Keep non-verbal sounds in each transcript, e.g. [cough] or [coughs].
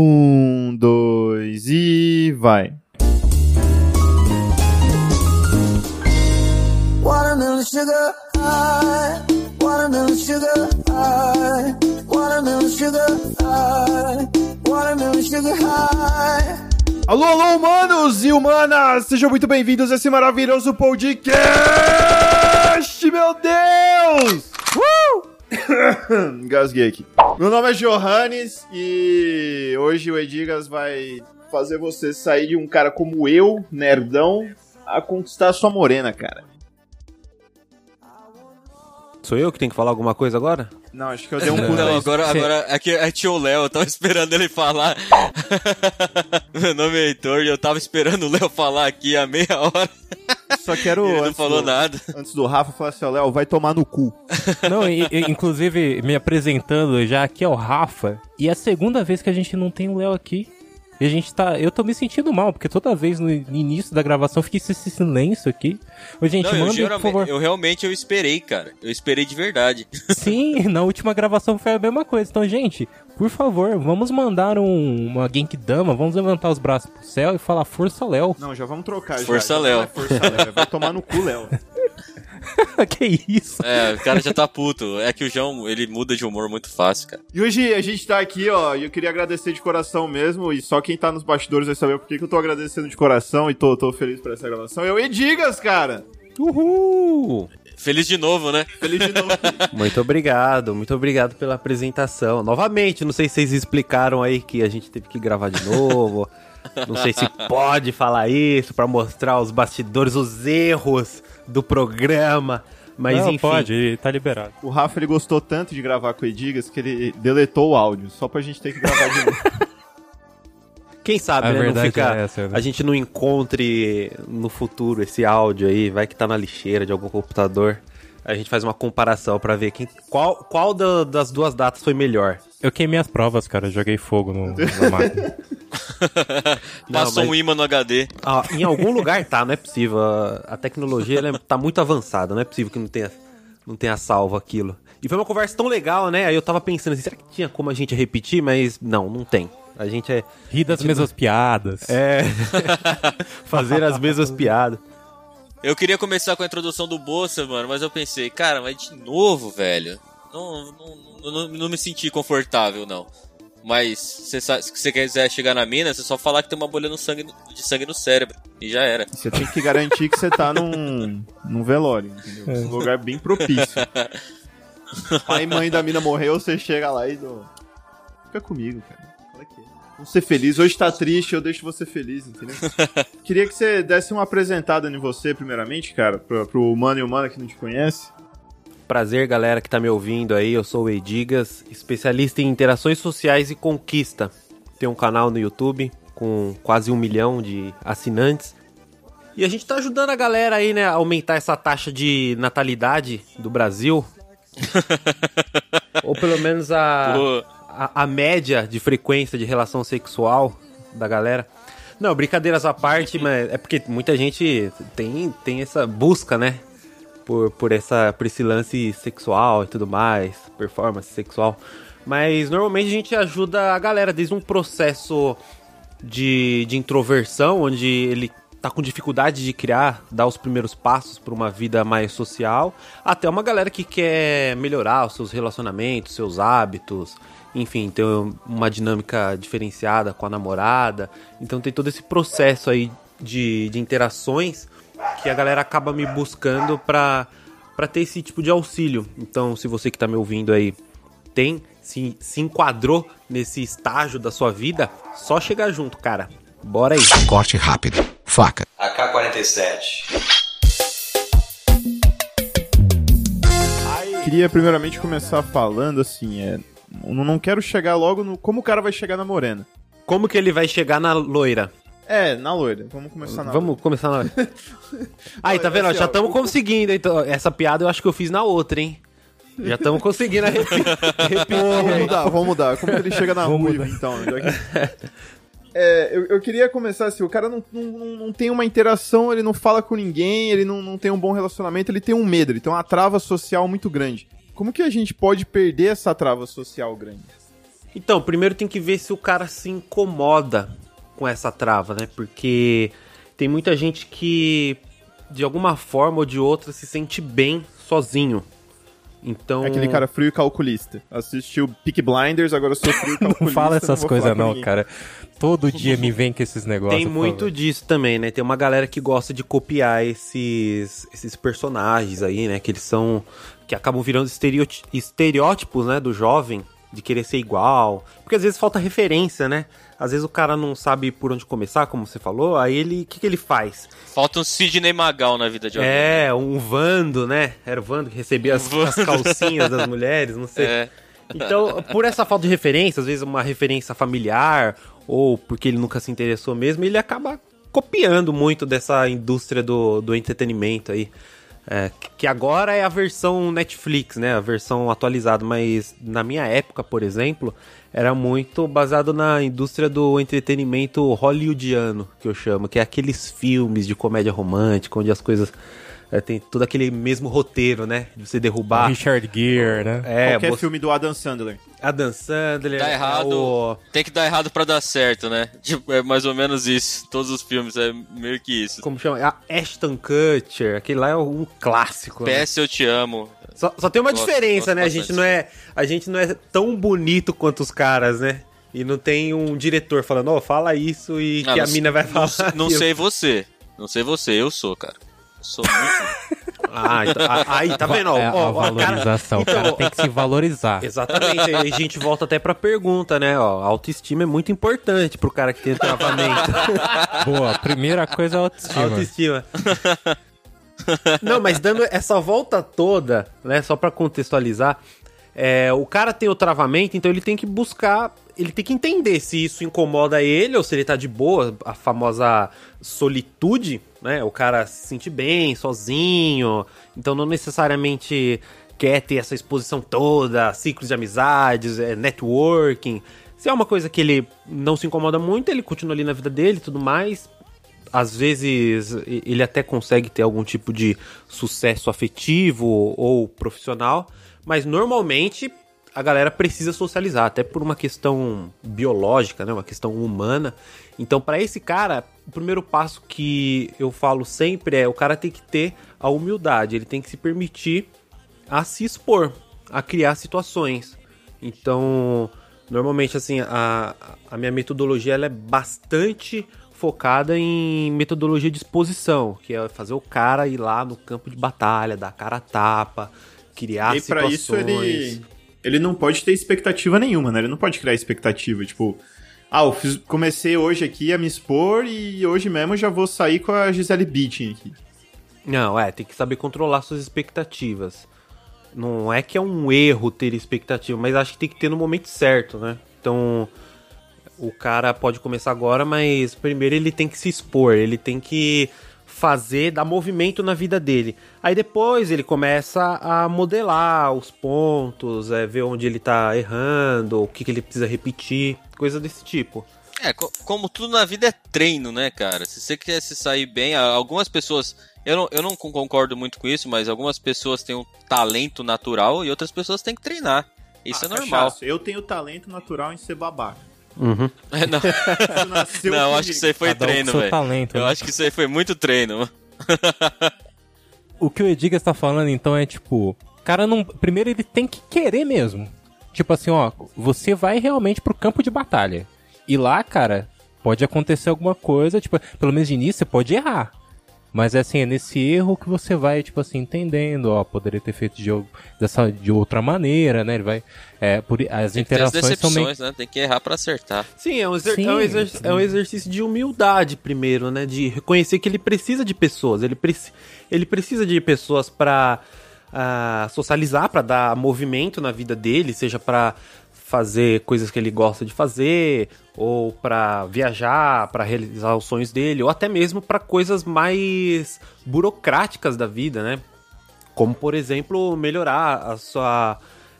Um, dois e vai. Watermelon sugar high, watermelon sugar high, watermelon sugar high, watermelon sugar high. Alô, alô, humanos e humanas! Sejam muito bem-vindos a esse maravilhoso podcast, meu Deus! [coughs] Uh! Gasguei aqui. Meu nome é Johannes e hoje o Edigas vai fazer você sair de um cara como eu, nerdão, a conquistar sua morena, cara. Sou eu que tenho que falar alguma coisa agora? Não, acho que eu dei um pulo. Não, agora, agora é que é tio Léo, eu tava esperando ele falar. [laughs] Meu nome é Heitor e eu tava esperando o Léo falar aqui há meia hora. Só quero. Ele não falou do, nada. Antes do Rafa falar assim, ó, Léo, vai tomar no cu. [laughs] Não, e, e, inclusive, me apresentando já aqui é o Rafa. E é a segunda vez que a gente não tem o Léo aqui. E a gente tá. Eu tô me sentindo mal, porque toda vez no início da gravação fica esse silêncio aqui. Ô, gente, não, manda, eu, por favor. Eu realmente eu esperei, cara. Eu esperei de verdade. [laughs] Sim, na última gravação foi a mesma coisa. Então, gente, por favor, vamos mandar um, uma Genkidama, vamos levantar os braços pro céu e falar Força Léo. Não, já vamos trocar. Força já. Léo. Já Força Léo. Vai tomar no cu, Léo. [laughs] [laughs] que isso? É, o cara já tá puto. É que o João, ele muda de humor muito fácil, cara. E hoje a gente tá aqui, ó, e eu queria agradecer de coração mesmo, e só quem tá nos bastidores vai saber por que, que eu tô agradecendo de coração e tô, tô feliz por essa gravação. É o Edigas, cara! Uhul! Feliz de novo, né? Feliz de novo. [laughs] muito obrigado, muito obrigado pela apresentação. Novamente, não sei se vocês explicaram aí que a gente teve que gravar de novo. [laughs] não sei se pode falar isso para mostrar os bastidores, os erros do programa. Mas não, enfim. pode, tá liberado. O Rafa ele gostou tanto de gravar com o Edigas que ele deletou o áudio, só pra gente ter que gravar de novo. [laughs] Quem sabe, a né? Não fica, é essa, a gente não encontre no futuro esse áudio aí, vai que tá na lixeira de algum computador. A gente faz uma comparação para ver quem, qual, qual da, das duas datas foi melhor. Eu queimei as provas, cara. Joguei fogo no, na [laughs] máquina. [laughs] Passou mas... um imã no HD. Ah, em algum lugar tá, não é possível. A tecnologia ela é, tá muito avançada, não é possível que não tenha, não tenha salvo aquilo. E foi uma conversa tão legal, né? Aí eu tava pensando assim, será que tinha como a gente repetir? Mas não, não tem. A gente é. Rir das mesmas não... piadas. É. [laughs] Fazer as mesmas piadas. Eu queria começar com a introdução do Bolsa, mano, mas eu pensei, cara, mas de novo, velho. Não, não, não, não me senti confortável, não. Mas se você quiser chegar na mina, você só falar que tem uma bolha no sangue, de sangue no cérebro. E já era. Você tem que garantir que você tá num, [laughs] num velório, entendeu? É. Um lugar bem propício. [laughs] Pai e mãe da mina morreu, você chega lá e. Do... Fica comigo, cara. Vamos ser feliz. Hoje tá triste, eu deixo você feliz, entendeu? [laughs] Queria que você desse uma apresentada em você, primeiramente, cara, pro, pro humano e humana que não te conhece. Prazer, galera que tá me ouvindo aí. Eu sou o Edigas, especialista em interações sociais e conquista. Tenho um canal no YouTube com quase um milhão de assinantes. E a gente tá ajudando a galera aí, né, a aumentar essa taxa de natalidade do Brasil. [laughs] Ou pelo menos a. Pô a, a média de frequência de relação sexual da galera. Não, brincadeiras à parte, [laughs] mas é porque muita gente tem, tem essa busca, né? Por, por, essa, por esse lance sexual e tudo mais, performance sexual. Mas normalmente a gente ajuda a galera desde um processo de, de introversão, onde ele tá com dificuldade de criar, dar os primeiros passos para uma vida mais social, até uma galera que quer melhorar os seus relacionamentos, seus hábitos, enfim, ter uma dinâmica diferenciada com a namorada. Então tem todo esse processo aí de, de interações que a galera acaba me buscando pra, pra ter esse tipo de auxílio. Então, se você que tá me ouvindo aí tem, se, se enquadrou nesse estágio da sua vida, só chegar junto, cara. Bora aí. Corte rápido. Faca. AK-47. Queria primeiramente começar falando assim, é, não quero chegar logo no. Como o cara vai chegar na morena? Como que ele vai chegar na loira? É, na loira. Vamos começar na Vamos loira. começar na loira. [laughs] Aí, tá vendo? Assim, já estamos conseguindo. Então, essa piada eu acho que eu fiz na outra, hein? Já estamos conseguindo repetir. vamos mudar, vamos mudar. Como que ele chega na Ruiva, então? [laughs] É, eu, eu, queria começar assim, o cara não, não, não tem uma interação, ele não fala com ninguém, ele não, não tem um bom relacionamento, ele tem um medo, ele tem uma trava social muito grande. Como que a gente pode perder essa trava social grande? Então, primeiro tem que ver se o cara se incomoda com essa trava, né? Porque tem muita gente que, de alguma forma ou de outra, se sente bem sozinho. Então. É aquele cara frio e calculista. Assistiu Peak Blinders, agora eu sou frio e [laughs] calculista. não fala essas coisas, não, cara. Todo dia me vem com esses negócios. Tem muito disso também, né? Tem uma galera que gosta de copiar esses, esses personagens aí, né? Que eles são. que acabam virando estereótipos, né? Do jovem, de querer ser igual. Porque às vezes falta referência, né? Às vezes o cara não sabe por onde começar, como você falou, aí ele. O que, que ele faz? Falta um Sidney Magal na vida de alguém. É, um Vando, né? Era o Vando que recebia as, [laughs] as calcinhas das mulheres, não sei. [laughs] É. Então, por essa falta de referência, às vezes uma referência familiar, ou porque ele nunca se interessou mesmo, ele acaba copiando muito dessa indústria do, do entretenimento aí. É, que agora é a versão Netflix, né? A versão atualizada, mas na minha época, por exemplo, era muito baseado na indústria do entretenimento hollywoodiano, que eu chamo, que é aqueles filmes de comédia romântica, onde as coisas é, tem todo aquele mesmo roteiro, né? De você derrubar. Richard Gere, né? É, Qualquer você... filme do Adam Sandler. Adam Sandler. Dá errado. O... Tem que dar errado para dar certo, né? [laughs] Tipo, é mais ou menos isso. Todos os filmes é meio que isso. Como chama? A Ashton Kutcher. Aquele lá é um clássico. PS né? Eu Te Amo. Só, só tem uma gosto, diferença, gosto né? A gente, não é, a gente não é tão bonito quanto os caras, né? E não tem um diretor falando, ó, oh, fala isso e ah, que a mina vai falar. Não, não sei você. Não sei você, eu sou, cara. Sou muito. [laughs] Ah, então, aí, tá vendo? É, ó, a valorização, cara, então, cara tem que se valorizar. Exatamente, aí a gente volta até pra pergunta, né? Ó, autoestima é muito importante pro cara que tem travamento. [laughs] Boa, primeira coisa é autoestima. Autoestima. Não, mas dando essa volta toda, né? Só pra contextualizar, é, o cara tem o travamento, então ele tem que buscar, ele tem que entender se isso incomoda ele ou se ele tá de boa, a famosa solitude, né? O cara se sente bem, sozinho, então não necessariamente quer ter essa exposição toda, ciclos de amizades, é, networking. Se é uma coisa que ele não se incomoda muito, ele continua ali na vida dele e tudo mais. Às vezes ele até consegue ter algum tipo de sucesso afetivo ou profissional, mas normalmente a galera precisa socializar, até por uma questão biológica, né, uma questão humana. Então, para esse cara, o primeiro passo que eu falo sempre é o cara tem que ter a humildade, ele tem que se permitir a se expor, a criar situações. Então, normalmente assim, a, a minha metodologia ela é bastante focada em metodologia de exposição, que é fazer o cara ir lá no campo de batalha, dar cara a tapa, criar e situações. E para isso ele ele não pode ter expectativa nenhuma, né? Ele não pode criar expectativa, tipo, ah, eu fiz, comecei hoje aqui a me expor e hoje mesmo já vou sair com a Gisele Bündchen aqui. Não, é, tem que saber controlar suas expectativas. Não é que é um erro ter expectativa, mas acho que tem que ter no momento certo, né? Então, o cara pode começar agora, mas primeiro ele tem que se expor, ele tem que fazer, dar movimento na vida dele. Aí depois ele começa a modelar os pontos, é, ver onde ele tá errando, o que, que ele precisa repetir, coisa desse tipo. É, como tudo na vida é treino, né, cara? Se você quer se sair bem, algumas pessoas. Eu não, eu não concordo muito com isso, mas algumas pessoas têm um talento natural e outras pessoas têm que treinar. Isso ah, é normal. Cachaço, eu tenho talento natural em ser babaca. Uhum. É, não, [laughs] não acho que isso aí foi Cada treino, velho. Eu né? acho que isso aí foi muito treino. [laughs] o que o Ediga está falando então é tipo, cara não, primeiro ele tem que querer mesmo. Tipo assim, ó, você vai realmente pro campo de batalha. E lá, cara, pode acontecer alguma coisa, tipo, pelo menos de início você pode errar. Mas assim, é nesse erro que você vai, tipo assim, entendendo, ó, poderia ter feito de, dessa, de outra maneira, né? Ele vai. É, por, as Tem interações são meio... né? Tem que errar para acertar. Sim, é um, exer... sim, é, um exer... é um exercício de humildade primeiro, né? De reconhecer que ele precisa de pessoas. Ele, pre... ele precisa de pessoas para uh, ah, socializar, para dar movimento na vida dele, seja para fazer coisas que ele gosta de fazer, ou para viajar, para realizar os sonhos dele, ou até mesmo para coisas mais burocráticas da vida, né? Como, por exemplo, melhorar a sua,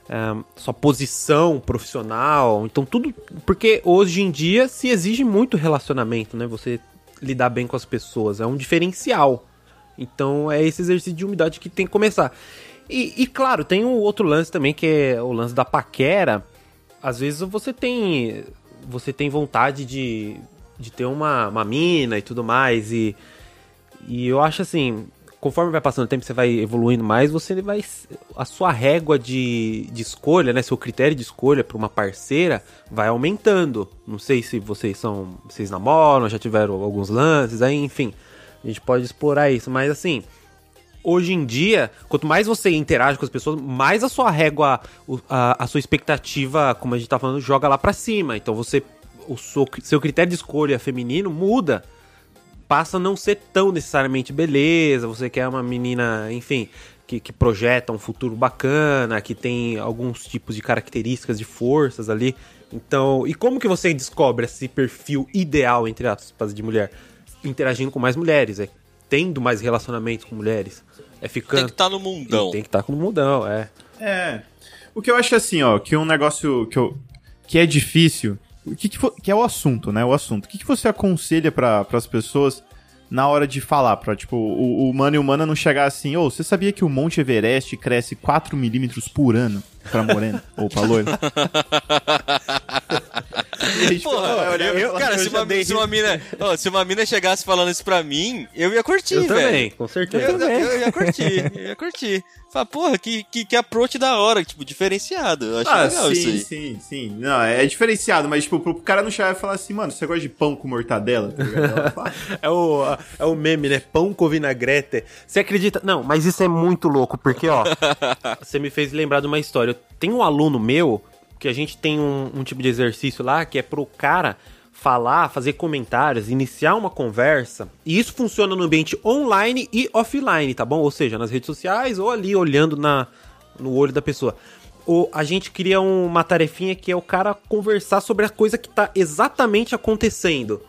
é, sua posição profissional. Então, tudo. Porque hoje em dia se exige muito relacionamento, né? Você lidar bem com as pessoas. É um diferencial. Então, é esse exercício de humildade que tem que começar. E, e claro, tem um outro lance também, que é o lance da paquera às vezes você tem você tem vontade de, de ter uma, uma mina e tudo mais e e eu acho assim, conforme vai passando o tempo, você vai evoluindo mais, você vai. A sua régua de, de escolha, né? Seu critério de escolha para uma parceira vai aumentando. Não sei se vocês são. Vocês namoram, já tiveram alguns lances, aí, enfim. A gente pode explorar isso, mas assim. Hoje em dia, quanto mais você interage com as pessoas, mais a sua régua, a, a sua expectativa, como a gente tá falando, joga lá pra cima. Então você. O seu, seu critério de escolha feminino muda passa a não ser tão necessariamente beleza, você quer uma menina, enfim, que, que, projeta um futuro bacana, que tem alguns tipos de características de forças ali. Então, e como que você descobre esse perfil ideal, entre aspas, de mulher? Interagindo com mais mulheres, é tendo mais relacionamentos com mulheres. É ficando. Tem que estar tá no mundão. E tem que estar tá no mundão, é. É. O que eu acho assim, ó, que um negócio que, eu, que é difícil o que, que, que, é o assunto, né? O assunto. O que, que você aconselha para as pessoas na hora de falar? Pra, tipo, o, o humano e humana não chegar assim, ô, oh, você sabia que o Monte Everest cresce 4 milímetros por ano pra morena ou pra loira? [laughs] Porra, eu, eu, cara, se uma, se uma, mina, oh, se uma mina chegasse falando isso pra mim, eu ia curtir, eu velho. Também, com certeza. Eu, eu, eu ia curtir, eu ia curtir. Fala, porra, que, que, que approach da hora, tipo, diferenciado. Eu acho ah, legal sim, isso aí. Sim, sim, Não, é diferenciado, mas, tipo, pro cara não chegar e falar assim, mano, você gosta de pão com mortadela? Tá [laughs] é, o, é o meme, né? Pão com vinagrete. Você acredita? Não, mas isso é muito louco, porque, ó, [laughs] você me fez lembrar de uma história. Tem um aluno meu que a gente tem um, um tipo de exercício lá que é pro cara falar, fazer comentários, iniciar uma conversa. E isso funciona no ambiente online e offline, tá bom? Ou seja, nas redes sociais ou ali olhando na, no olho da pessoa. Ou a gente cria uma tarefinha que é o cara conversar sobre a coisa que tá exatamente acontecendo.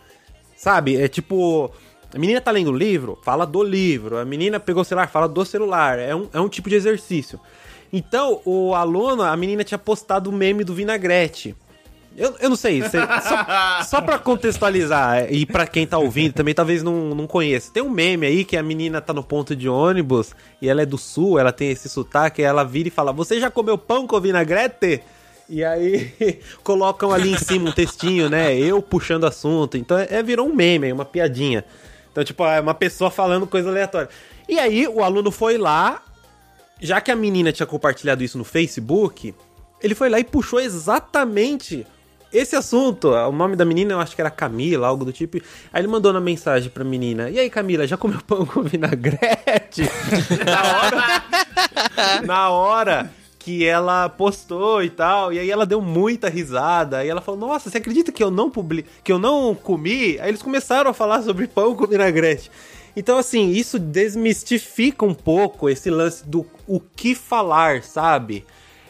Sabe? É tipo. A menina tá lendo o livro, fala do livro. A menina pegou o celular, fala do celular. É um, é um tipo de exercício. Então, o aluno, a menina tinha postado o meme do vinagrete. Eu, eu não sei, só, só pra contextualizar, e para quem tá ouvindo também talvez não, não conheça. Tem um meme aí que a menina tá no ponto de ônibus e ela é do sul, ela tem esse sotaque, ela vira e fala: Você já comeu pão com vinagrete? E aí [laughs] colocam ali em cima um textinho, né? Eu puxando assunto. Então é, virou um meme, uma piadinha. Então, tipo, é uma pessoa falando coisa aleatória. E aí o aluno foi lá, já que a menina tinha compartilhado isso no Facebook, ele foi lá e puxou exatamente esse assunto. O nome da menina eu acho que era Camila, algo do tipo. Aí ele mandou na mensagem pra menina: E aí, Camila, já comeu [laughs] pão com vinagrete? na hora. na hora que ela postou e tal, e aí ela deu muita risada, e ela falou: "Nossa, você acredita que eu não publi que eu não comi?" Aí eles começaram a falar sobre pão com vinagrete. Então, assim, isso desmistifica um pouco esse lance do o que falar, sabe?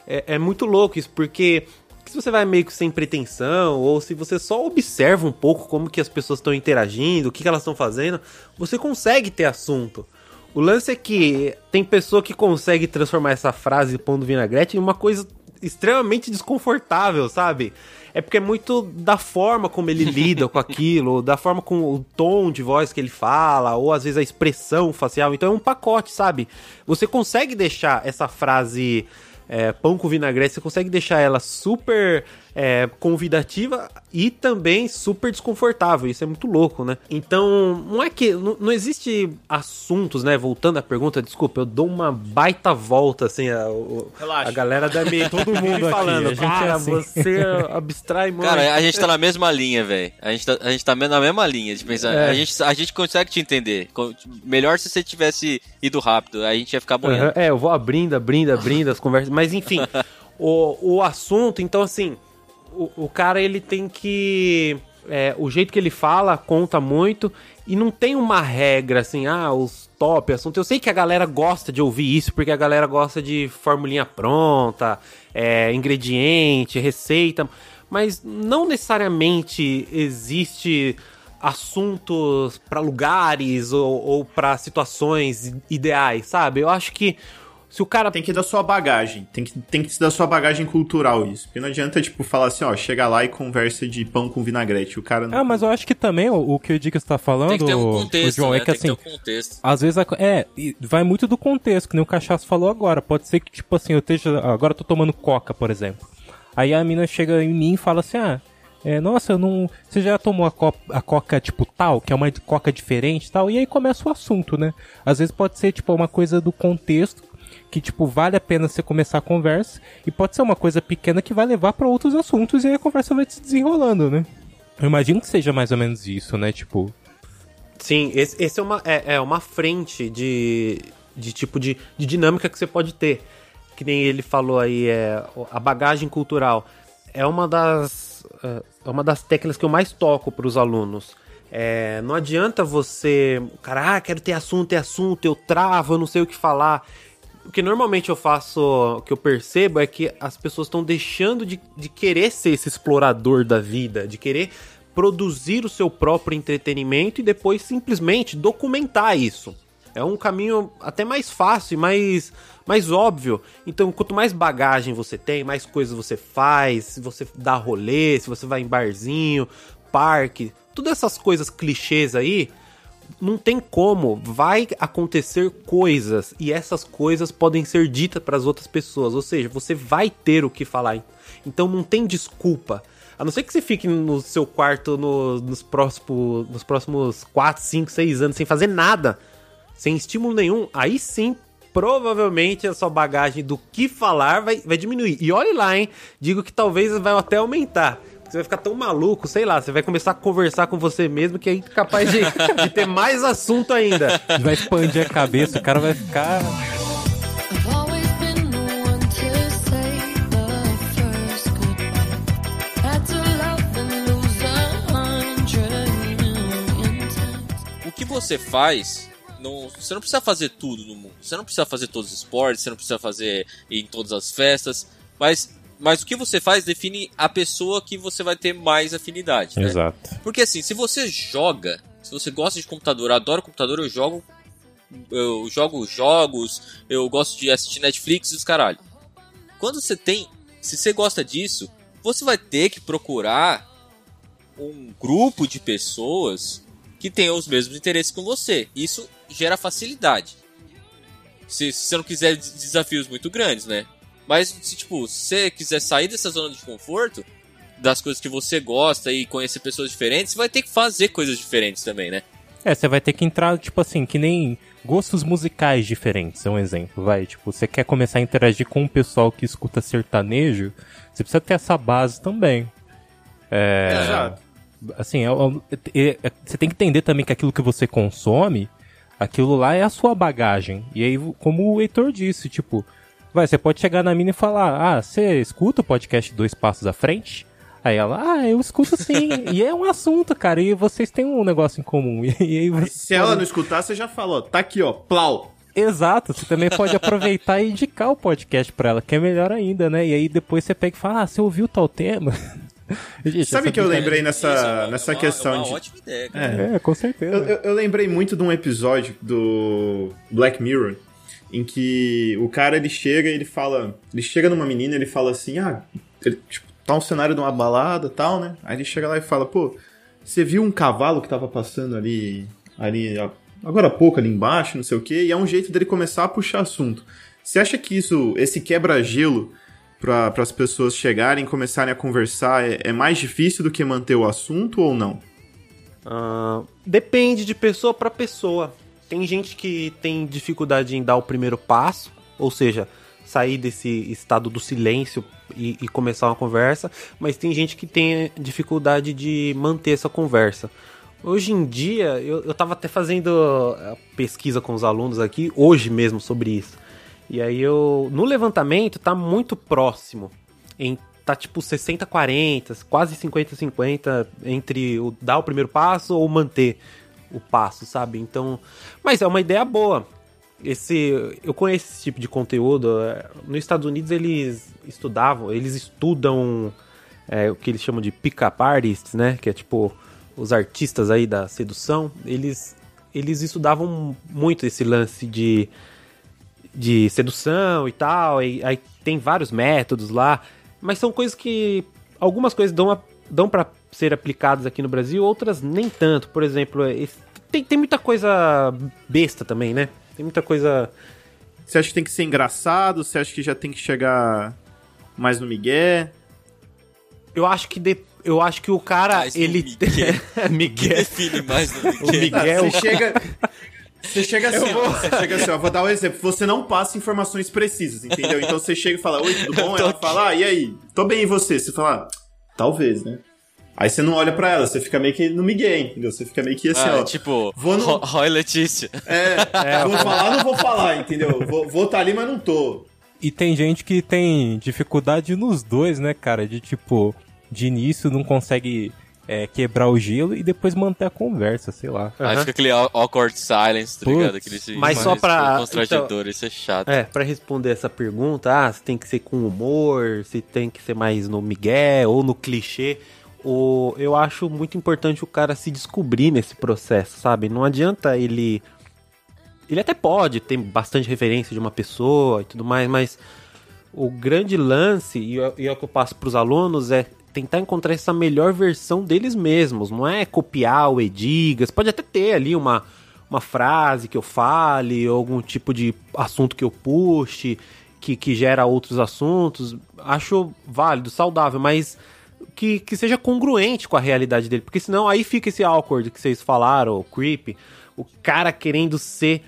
É, é muito louco isso, porque se você vai meio que sem pretensão, ou se você só observa um pouco como que as pessoas estão interagindo, o que, que elas estão fazendo, você consegue ter assunto. O lance é que tem pessoa que consegue transformar essa frase pão do vinagrete em uma coisa extremamente desconfortável, sabe? É porque é muito da forma como ele [laughs] lida com aquilo, da forma com o tom de voz que ele fala, ou às vezes a expressão facial. Então é um pacote, sabe? Você consegue deixar essa frase é, pão com vinagrete, você consegue deixar ela super é, convidativa e também super desconfortável. Isso é muito louco, né? Então, não é que. Não, não existe assuntos, né? Voltando à pergunta, desculpa, eu dou uma baita volta, assim. A, a galera da me. [laughs] Todo mundo falando, aqui, cara, é assim. você abstrai [laughs] muito. Cara, a gente tá na mesma linha, velho. A, gente tá, a gente tá na mesma linha de pensar. É. A, gente, a gente consegue te entender. Melhor se você tivesse ido rápido, a gente ia ficar boiando. Uhum, é, eu vou abrindo, abrindo, abrindo as conversas. Mas enfim, [laughs] o, o assunto, então assim o, o cara ele tem que. É, o jeito que ele fala conta muito e não tem uma regra assim, ah, os top assuntos. Eu sei que a galera gosta de ouvir isso porque a galera gosta de formulinha pronta, é, ingrediente, receita, mas não necessariamente existe assuntos para lugares ou, ou para situações ideais, sabe? Eu acho que se o cara. Tem que dar sua bagagem. Tem que, tem que dar sua bagagem cultural isso. Porque não adianta, tipo, falar assim, ó, chega lá e conversa de pão com vinagrete. O cara não. Ah, mas eu acho que também o, o que o Dicas tá falando. Tem que ter um contexto, o João, é né? é que assim. Um às vezes. É, vai muito do contexto, que nem o Cachaço falou agora. Pode ser que, tipo assim, eu esteja. Agora eu tô tomando coca, por exemplo. Aí a mina chega em mim e fala assim: ah, é, nossa, eu não. Você já tomou a, co a coca tipo tal, que é uma coca diferente e tal? E aí começa o assunto, né? Às vezes pode ser tipo uma coisa do contexto que tipo vale a pena você começar a conversa e pode ser uma coisa pequena que vai levar para outros assuntos e aí a conversa vai se desenrolando, né? Eu imagino que seja mais ou menos isso, né? Tipo. Sim, esse, esse é, uma, é, é, uma frente de, de tipo de, de dinâmica que você pode ter. Que nem ele falou aí, é, a bagagem cultural. É uma das, é, é uma das técnicas que eu mais toco para os alunos. É, não adianta você. Cara, ah, quero ter assunto, ter assunto, eu travo, eu não sei o que falar. O que normalmente eu faço, o que eu percebo é que as pessoas estão deixando de, de querer ser esse explorador da vida, de querer produzir o seu próprio entretenimento e depois simplesmente documentar isso. É um caminho até mais fácil e mais, mais óbvio. Então, quanto mais bagagem você tem, mais coisas você faz, se você dá rolê, se você vai em barzinho, parque, todas essas coisas clichês aí, não tem como, vai acontecer coisas e essas coisas podem ser ditas para as outras pessoas, ou seja, você vai ter o que falar. Então não tem desculpa. A não ser que você fique no seu quarto no, nos, próximos, nos próximos 4, 5, 6 anos sem fazer nada, sem estímulo nenhum, aí sim provavelmente a sua bagagem do que falar vai, vai diminuir. E olhe lá, hein? Digo que talvez vai até aumentar. Você vai ficar tão maluco, sei lá, você vai começar a conversar com você mesmo que é capaz de, de ter mais assunto ainda. Vai expandir a cabeça, o cara vai ficar. O que você faz não, você não precisa fazer tudo no mundo. Você não precisa fazer todos os esportes, você não precisa fazer em todas as festas. Mas mas o que você faz define a pessoa que você vai ter mais afinidade. Né? Exato. Porque assim, se você joga, se você gosta de computador, adora computador, eu jogo. Eu jogo jogos, eu gosto de assistir Netflix e os caralho. Quando você tem. Se você gosta disso, você vai ter que procurar um grupo de pessoas que tenham os mesmos interesses com você. Isso gera facilidade. Se, se você não quiser desafios muito grandes, né? Mas se, tipo, você quiser sair dessa zona de conforto, das coisas que você gosta e conhecer pessoas diferentes, você vai ter que fazer coisas diferentes também, né? É, você vai ter que entrar, tipo assim, que nem gostos musicais diferentes, é um exemplo, vai. Tipo, você quer começar a interagir com o pessoal que escuta sertanejo, você precisa ter essa base também. É. Exato. Assim, é, é, é, você tem que entender também que aquilo que você consome, aquilo lá é a sua bagagem. E aí, como o Heitor disse, tipo, Vai, você pode chegar na mina e falar: Ah, você escuta o podcast Dois Passos à Frente? Aí ela, ah, eu escuto sim. e é um assunto, cara. E vocês têm um negócio em comum. [laughs] E, aí você... Se ela não escutar, você já falou, tá aqui, ó, plau. Exato, você também pode [laughs] aproveitar e indicar o podcast pra ela, que é melhor ainda, né? E aí depois você pega e fala, ah, você ouviu tal tema? [laughs] Gente, Sabe que eu lembrei nessa, é nessa é uma, questão é uma de. Ótima ideia, cara. É, é com certeza. Eu, eu, eu, lembrei muito de um episódio do Black Mirror em que o cara ele chega ele fala, ele chega numa menina, ele fala assim: "Ah, ele, tipo, tá um cenário de uma balada, tal, né?" Aí ele chega lá e fala: "Pô, você viu um cavalo que tava passando ali ali agora há pouco ali embaixo, não sei o quê?" E é um jeito dele começar a puxar assunto. Você acha que isso, esse quebra-gelo para as pessoas chegarem, começarem a conversar, é, é, mais difícil do que manter o assunto ou não? Uh, depende de pessoa para pessoa. Tem gente que tem dificuldade em dar o primeiro passo, ou seja, sair desse estado do silêncio e, e, começar uma conversa, mas tem gente que tem dificuldade de manter essa conversa. Hoje em dia, eu, eu tava até fazendo eh, pesquisa com os alunos aqui, hoje mesmo, sobre isso. E aí eu. No levantamento tá muito próximo. Em, tá tipo 60-40, quase 50-50 entre o dar o primeiro passo ou manter o passo, sabe? Então, mas é uma ideia boa. Esse, eu conheço esse tipo de conteúdo. É, nos Estados Unidos eles estudavam, eles estudam é, o que eles chamam de pick-up artists, né? Que é tipo os artistas aí da sedução. Eles, eles estudavam muito esse lance de, de sedução e tal. E, aí tem vários métodos lá, mas são coisas que algumas coisas dão, dão para ser aplicadas aqui no Brasil, outras nem tanto. Por exemplo, tem, tem muita coisa besta também, né? Tem muita coisa. Você acha que tem que ser engraçado? Você acha que já tem que chegar mais no migué? Eu acho que de, eu acho que o cara Mais ele Miguel. [laughs] Miguel. Define mais no O Miguel. Miguel Você chega. Você chega assim, ó, você chega assim, ó, vou dar um exemplo. Você não passa informações precisas, entendeu? Então você chega e fala, oi, tudo bom? Ela fala, ah, e aí? Tô bem, e você? Você fala, ah, talvez, né? Aí você não olha pra ela, você fica meio que no Miguel, entendeu? Você fica meio que assim, Ah, ó. tipo, vou no- [laughs] Ro- Roy Letícia. É, [laughs] vou falar, não vou falar, entendeu? Vou estar tá ali, mas não tô. E tem gente que tem dificuldade nos dois, né, cara? De tipo, de início não consegue é, quebrar o gelo e depois manter a conversa, sei lá. Aí Aham. fica aquele aw- awkward silence, tá ligado? Aquele mas só pra- constrangedor, isso é chato. É, pra responder essa pergunta, ah, se tem que ser com humor, se tem que ser mais no migué ou no clichê, o, eu acho muito importante o cara se descobrir nesse processo, sabe? Não adianta ele. Ele até pode ter bastante referência de uma pessoa e tudo mais, mas o grande lance, e é, é o que eu passo pros alunos, é tentar encontrar essa melhor versão deles mesmos. Não é copiar o Edigas. Pode até ter ali uma, uma frase que eu fale, ou algum tipo de assunto que eu puxe, que, que gera outros assuntos. Acho válido, saudável, mas que, que seja congruente com a realidade dele. Porque senão aí fica esse awkward que vocês falaram, o creepy. O cara querendo ser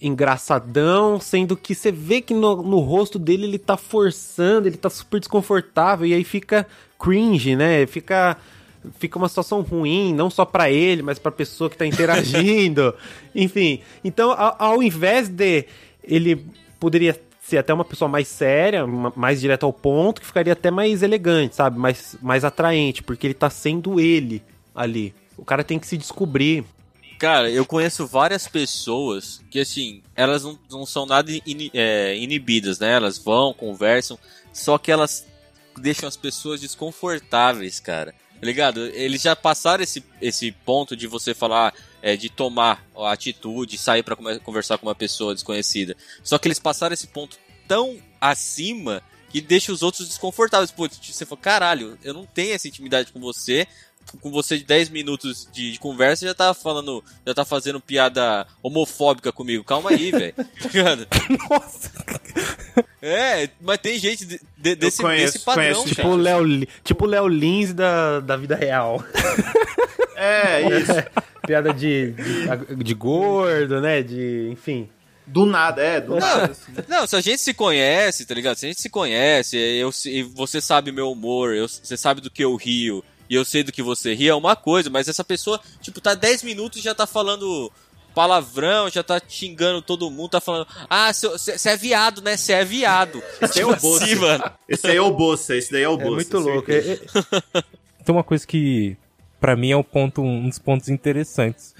engraçadão, sendo que você vê que no, no rosto dele ele tá forçando, ele tá super desconfortável, e aí fica cringe, né? Fica fica uma situação ruim, não só pra ele, mas pra pessoa que tá interagindo. [laughs] Enfim, então ao, ao invés de ele poderia ser até uma pessoa mais séria, mais direta ao ponto, que ficaria até mais elegante, sabe? Mais, mais atraente, porque ele tá sendo ele ali. O cara tem que se descobrir. Cara, eu conheço várias pessoas que, assim, elas não, não são nada ini- é, inibidas, né? Elas vão, conversam, só que elas deixam as pessoas desconfortáveis, cara. Tá ligado? Eles já passaram esse, esse ponto de você falar, é, de tomar a atitude, sair pra come- conversar com uma pessoa desconhecida. Só que eles passaram esse ponto tão acima que deixa os outros desconfortáveis. Pô, você fala, caralho, eu não tenho essa intimidade com você, com você de 10 minutos de, de conversa já tá falando, já tá fazendo piada homofóbica comigo. Calma aí, velho. [laughs] Tá? Nossa! É, mas tem gente de- de- desse, conheço, desse padrão, conheço, cara. Tipo o Léo, tipo o Léo Lins da, da vida real. É, isso. [laughs] Piada de, de, de gordo, né? De. Enfim. Do nada, é, do nada. assim. Não, se a gente se conhece, tá ligado? Se a gente se conhece, eu, e você sabe meu humor, eu, você sabe do que eu rio, e eu sei do que você ri, é uma coisa, mas essa pessoa, tipo, tá 10 minutos e já tá falando palavrão, já tá xingando todo mundo, tá falando, ah, você é viado, né? Você é viado. Esse é tipo o Bolsa. assim, mano. Esse aí é o Bolsa, esse daí é o É Bolsa. muito louco. É- é- Tem uma coisa que, pra mim, é um ponto, um dos pontos interessantes.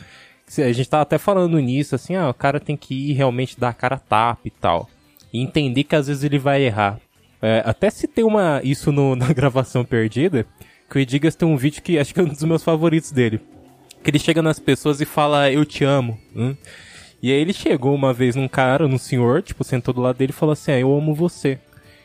A gente tava até falando nisso, assim, ah, o cara tem que ir realmente dar a cara tapa e tal. E entender que às vezes ele vai errar. É, até se tem uma, isso no- [laughs] na gravação perdida, que o Edigas tem um vídeo que acho que é um dos meus favoritos dele. Que ele chega nas pessoas e fala, eu te amo. hum? E aí ele chegou uma vez num cara, num senhor, tipo, sentou do lado dele e falou assim, ah, eu amo você.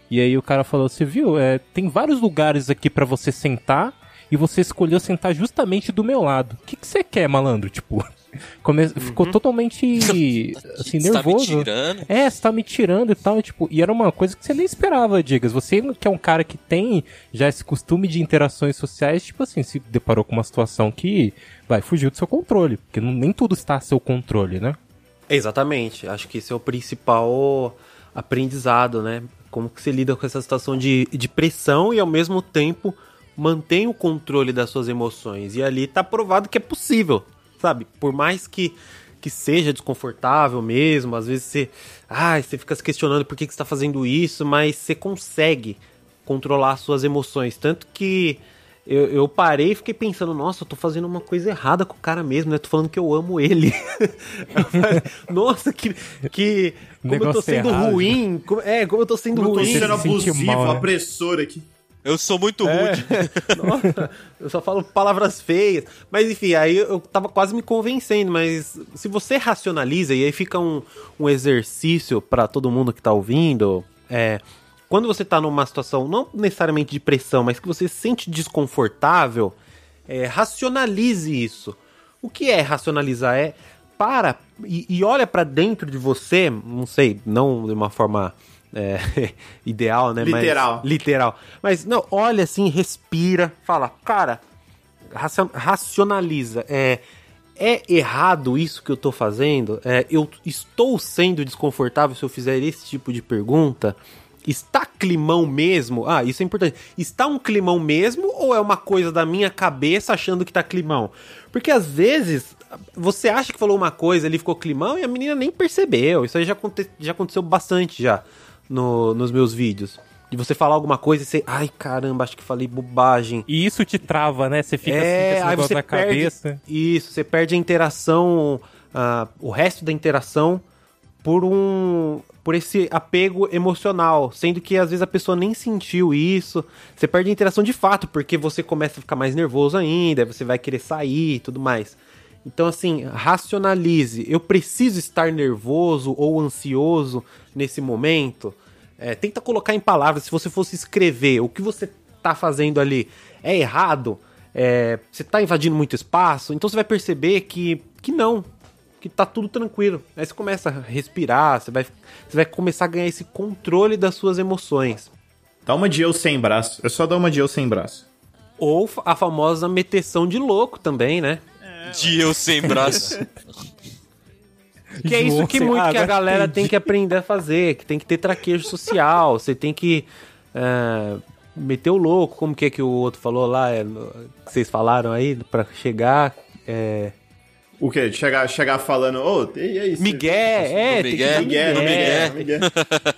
E aí o cara falou, você viu, é, tem vários lugares aqui pra você sentar e você escolheu sentar justamente do meu lado. O que que você quer, malandro? Tipo, [laughs] come... ficou totalmente assim, [laughs] Você tá me nervoso. tirando? É, você tá me tirando e tal, e, tipo, e era uma coisa que você nem esperava, Digas. Você que é um cara que tem já esse costume de interações sociais, tipo assim, se deparou com uma situação que vai fugiu do seu controle, porque não- nem tudo está a seu controle, né? Exatamente. Acho que esse é o principal aprendizado, né? Como que você lida com essa situação de, de pressão e ao mesmo tempo mantém o controle das suas emoções. E ali tá provado que é possível, sabe? Por mais que, que seja desconfortável mesmo, às vezes você, ah, você fica se questionando por que, que você tá fazendo isso, mas você consegue controlar as suas emoções. Tanto que eu, eu parei e fiquei pensando, nossa, eu tô fazendo uma coisa errada com o cara mesmo, né? Tô falando que eu amo ele. [laughs] Nossa, que. que como eu tô Negócio sendo errado. ruim. como- é, como eu tô sendo Como eu tô ruim. sendo abusivo, mal, né? apressor aqui. Eu sou muito rude. [laughs] Nossa, eu só falo palavras feias. Mas enfim, aí eu tava quase me convencendo. Mas se você racionaliza, e aí fica um, um exercício pra todo mundo que tá ouvindo, é. Quando você tá numa situação, não necessariamente de pressão, mas que você se sente desconfortável, é, racionalize isso. O que é racionalizar? É para e, e olha pra dentro de você, não sei, não de uma forma é, [laughs] ideal, né? Literal. Mas, literal. Mas não, olha assim, respira, fala, cara, racionaliza. É, é errado isso que eu tô fazendo? É, eu estou sendo desconfortável se eu fizer esse tipo de pergunta? Está climão mesmo? Ah, isso é importante. Está um climão mesmo ou é uma coisa da minha cabeça achando que tá climão? Porque às vezes você acha que falou uma coisa, ele ficou climão e a menina nem percebeu. Isso aí já, aconte já aconteceu bastante já no, nos meus vídeos. De você falar alguma coisa e você, ai caramba, acho que falei bobagem. E isso te trava, né? Você fica é, assim, com aí você na perde, cabeça. Isso, você perde a interação, uh, o resto da interação por um por esse apego emocional, sendo que às vezes a pessoa nem sentiu isso. Você perde a interação de fato, porque você começa a ficar mais nervoso ainda, você vai querer sair e tudo mais. Então, assim, racionalize. Eu preciso estar nervoso ou ansioso nesse momento? É, tenta colocar em palavras, se você fosse escrever o que você está fazendo ali é errado, é, você está invadindo muito espaço, então você vai perceber que, que não, que tá tudo tranquilo. Aí você começa a respirar, você vai, você vai começar a ganhar esse controle das suas emoções. Dá uma de eu sem braço. É só dar uma de eu sem braço. Ou a famosa meteção de louco também, né? É, de eu sem braço. [laughs] que é isso que muito que a galera tem que aprender a fazer, que tem que ter traquejo social, você tem que uh, meter o louco, como que é que o outro falou lá, é, que vocês falaram aí, para chegar... É, o quê? Chegar, chegar falando, ô, oh, e aí? Miguel, é, Miguel, [laughs] Miguel, Miguel. Miguel.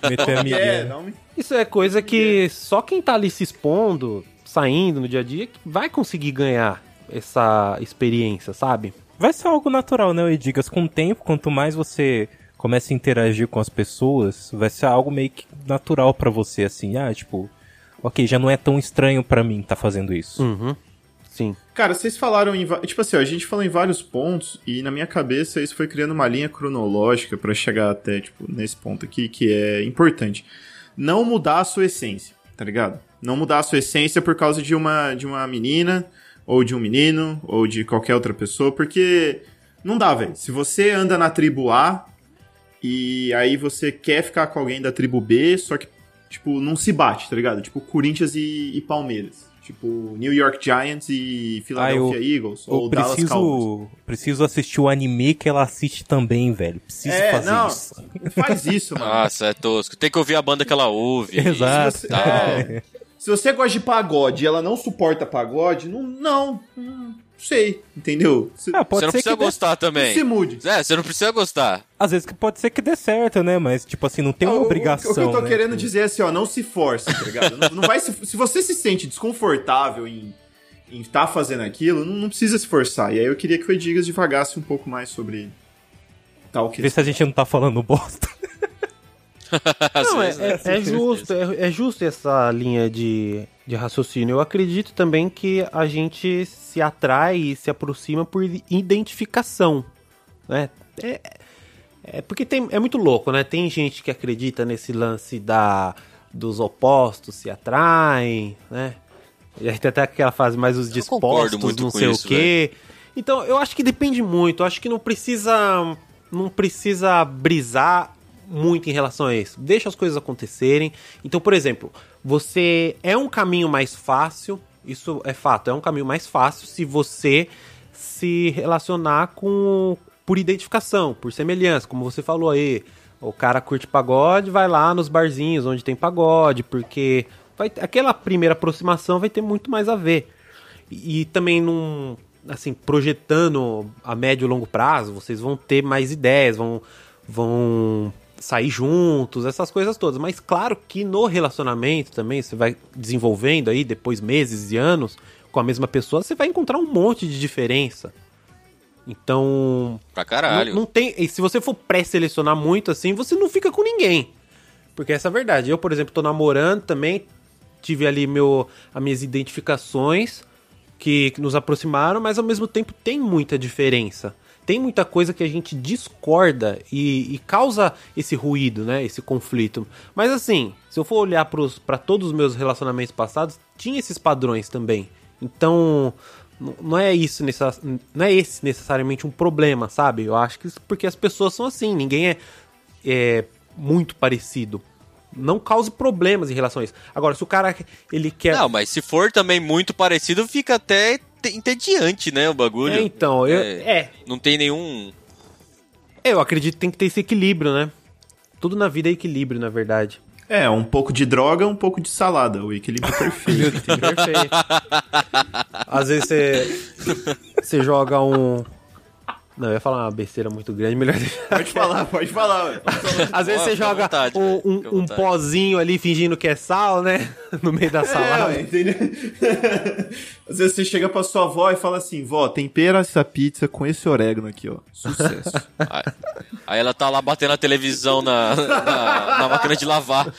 Meter Miguel. Isso é coisa que só quem tá ali se expondo, saindo no dia a dia, vai conseguir ganhar essa experiência, sabe? Vai ser algo natural, né, Edigas? Com o tempo, quanto mais você começa a interagir com as pessoas, vai ser algo meio que natural para você, assim, ah, tipo, ok, já não é tão estranho para mim tá fazendo isso. Uhum. Sim. Cara, vocês falaram em. Tipo assim, ó, a gente falou em vários pontos e na minha cabeça isso foi criando uma linha cronológica para chegar até, tipo, nesse ponto aqui que é importante. Não mudar a sua essência, tá ligado? Não mudar a sua essência por causa de uma, de uma menina, ou de um menino, ou de qualquer outra pessoa, porque não dá, velho. Se você anda na tribo A e aí você quer ficar com alguém da tribo B, só que, tipo, não se bate, tá ligado? Tipo, Corinthians e, e Palmeiras. Tipo, New York Giants e Philadelphia ah, eu, Eagles. ou preciso, Dallas Cowboys. Preciso assistir o anime que ela assiste também, velho. Preciso é, fazer não, isso. Não faz isso, mano. Nossa, é tosco. Tem que ouvir a banda que ela ouve. [laughs] Exato. Você, é, se você gosta de pagode e ela não suporta pagode, não, não, não sei, entendeu? Ah, você não precisa gostar também. Se mude. É, você não precisa gostar. Às vezes pode ser que dê certo, né? Mas, tipo assim, não tem uma obrigação. O, que eu tô né? querendo dizer é assim, ó, não se force, tá ligado? não, não, vai se, se você se sente desconfortável em em estar tá fazendo aquilo, não, não, precisa se forçar. E aí eu queria que o Edigas divagasse um pouco mais sobre tal que. Vê se a gente não tá falando bosta. [laughs] não, é, é, é, justo, é, é justo essa linha de, de raciocínio. Eu acredito também que a gente se atrai e se aproxima por identificação, né? É, é porque tem, é muito louco, né? Tem gente que acredita nesse lance da dos opostos se atraem, né? E aí tem até aquela fase mais os dispostos, não sei isso, o quê. Véio. Então, eu acho que depende muito. Eu acho que não precisa não precisa brisar muito em relação a isso. Deixa as coisas acontecerem. Então, por exemplo, você é um caminho mais fácil, isso é fato, é um caminho mais fácil se você se relacionar com por identificação, por semelhança, como você falou aí. O cara curte pagode, vai lá nos barzinhos onde tem pagode, porque vai, aquela primeira aproximação vai ter muito mais a ver. E, e também num assim, projetando a médio e longo prazo, vocês vão ter mais ideias, vão vão sair juntos, essas coisas todas. Mas claro que no relacionamento também, você vai desenvolvendo aí, depois meses e anos, com a mesma pessoa, você vai encontrar um monte de diferença. Então. Pra caralho. Não, não tem. E se você for pré-selecionar muito assim, você não fica com ninguém. Porque essa é a verdade. Eu, por exemplo, tô namorando também. Tive ali meu, as minhas identificações que, que nos aproximaram, mas ao mesmo tempo tem muita diferença tem muita coisa que a gente discorda e, e, causa esse ruído, né? Esse conflito. Mas assim, se eu for olhar para todos os meus relacionamentos passados, tinha esses padrões também. Então, não é isso não é esse necessariamente um problema, sabe? Eu acho que porque as pessoas são assim, ninguém é, é muito parecido. não cause problemas em relação a isso. Agora, se o cara ele quer. Não, mas se for também muito parecido, fica até entediante, né? O bagulho. É, então, eu, é, é. Não tem nenhum. Eu acredito que tem que ter esse equilíbrio, né? Tudo na vida é equilíbrio, na verdade. É, um pouco de droga, um pouco de salada. O equilíbrio [laughs] perfeito. perfeito. Às vezes você, você joga um, não, eu ia falar uma besteira muito grande, melhor [laughs] Pode falar, pode falar. Às vezes você joga vontade, um, um, um, pozinho ali fingindo que é sal, né? [laughs] No meio da é, salada. É, entendeu? [laughs] Às vezes você chega pra sua avó e fala assim: vó, tempera essa pizza com esse orégano aqui, ó. Sucesso. Aí ela tá lá batendo a televisão na, na, na máquina de lavar.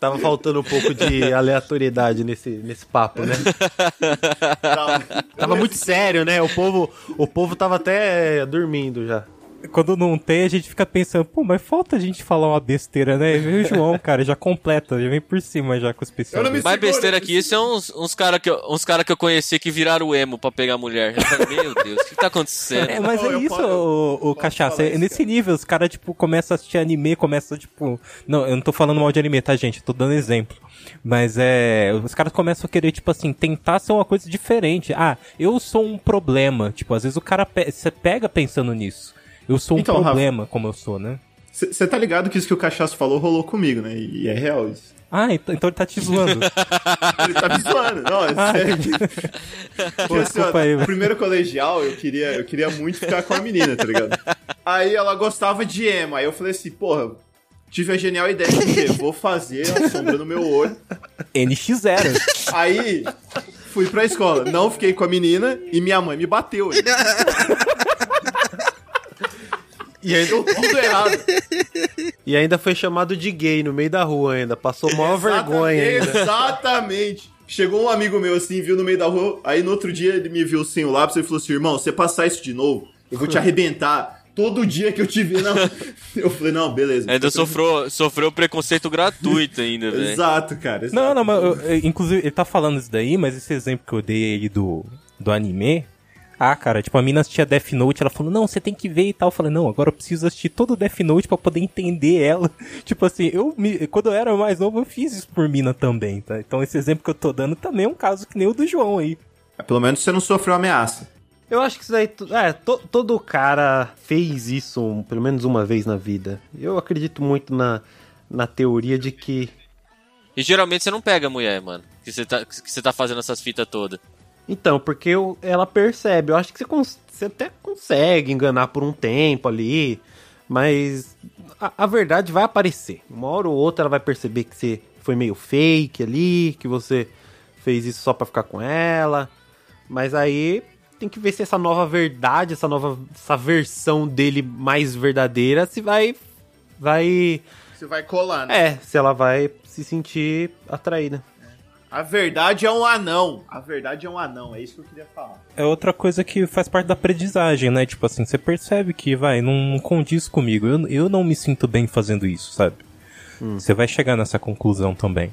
Tava faltando um pouco de [laughs] aleatoriedade nesse, nesse papo, né? tava muito sério, né? O povo, o povo tava até dormindo já quando não tem, a gente fica pensando, pô, mas falta a gente falar uma besteira, né? E o João, [laughs] cara, já completa, já vem por cima já com o especial. Mais besteira que isso é uns, uns caras que, eu, uns cara que eu conheci que viraram emo pra pegar mulher. Meu Deus, o que tá acontecendo? É, mas é isso, posso, o, o cachaça. É, nesse nível, os caras, tipo, começam a assistir anime, começam, tipo. Não, eu não tô falando mal de anime, tá, gente? Eu tô dando exemplo. Mas é. Os caras começam a querer, tipo assim, tentar ser uma coisa diferente. Ah, eu sou um problema. Tipo, às vezes o cara pe você pega pensando nisso. Eu sou um então, problema, Rafa, como eu sou, né? Você tá ligado que isso que o Cachaço falou rolou comigo, né? E é real isso. Ah, então, então ele tá te zoando. [laughs] ele tá me zoando. Não, é [laughs] ah, sério. [laughs] Pô, assim, ó, aí, primeiro colegial, eu queria, eu queria muito ficar com a menina, tá ligado? Aí ela gostava de emo. Aí eu falei assim, porra, tive a genial ideia de vou fazer a sombra no meu olho. NX0. Aí fui pra escola. Não fiquei com a menina e minha mãe me bateu. E aí deu tudo errado. E ainda foi chamado de gay no meio da rua ainda. Passou maior vergonha ainda. Exatamente. Chegou um amigo meu assim, viu no meio da rua. Aí no outro dia ele me viu sem o lápis e falou assim: irmão, você passar isso de novo, eu vou te [laughs] arrebentar. Todo dia que eu te ver, não. [laughs] Eu falei, não, beleza. Ainda sofreu, sofreu preconceito gratuito ainda, velho. Exato, cara. Exato. Não, não, mas eu, inclusive ele tá falando isso daí, mas esse exemplo que eu dei aí do, do anime, ah, cara, tipo, a mina assistia Death Note, ela falou, não, você tem que ver e tal. Eu falei, não, agora eu preciso assistir todo o Death Note pra poder entender ela. [laughs] tipo assim, eu me, quando eu era mais novo, eu fiz isso por mina também, tá? Então esse exemplo que eu tô dando também é um caso que nem o do João aí. É, pelo menos você não sofreu ameaça. Eu acho que isso daí. É, to, todo cara fez isso um, pelo menos uma vez na vida. Eu acredito muito na, na teoria de que. E geralmente você não pega a mulher, mano. Que você tá, que você tá fazendo essas fitas todas. Então, porque eu, ela percebe. Eu acho que você, você, até consegue enganar por um tempo ali, mas a, a, verdade vai aparecer. Uma hora ou outra ela vai perceber que você foi meio fake ali, que você fez isso só para ficar com ela. Mas aí tem que ver se essa nova verdade, essa nova essa versão dele mais verdadeira, se vai vai se vai colar, né? É, se ela vai se sentir atraída. A verdade é um anão. A verdade é um anão, é isso que eu queria falar. É outra coisa que faz parte da aprendizagem, né? Tipo assim, você percebe que, vai, não condiz comigo. Eu, eu não me sinto bem fazendo isso, sabe? Hum. Você vai chegar nessa conclusão também.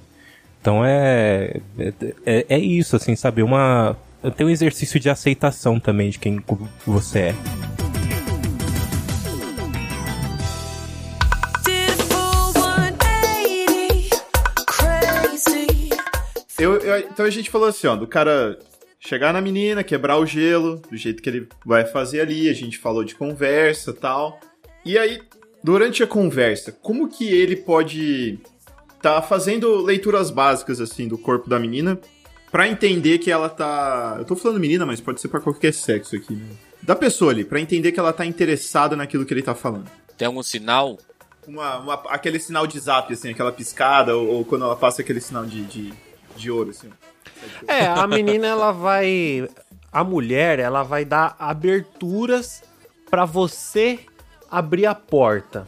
Então é, é, é, é isso, assim, sabe? Uma, tem um exercício de aceitação também de quem você é. Eu, então a gente falou assim, ó, do cara chegar na menina, quebrar o gelo, do jeito que ele vai fazer ali, a gente falou de conversa tal. E aí, durante a conversa, como que ele pode tá fazendo leituras básicas, assim, do corpo da menina, para entender que ela tá... Eu tô falando menina, mas pode ser para qualquer sexo aqui, né? Da pessoa ali, pra entender que ela tá interessada naquilo que ele tá falando. Tem algum sinal? Uma, uma aquele sinal de zap, assim, aquela piscada, ou, ou quando ela passa aquele sinal de, de de ouro, assim. É, a menina, ela vai. A mulher, ela vai dar aberturas para você abrir a porta.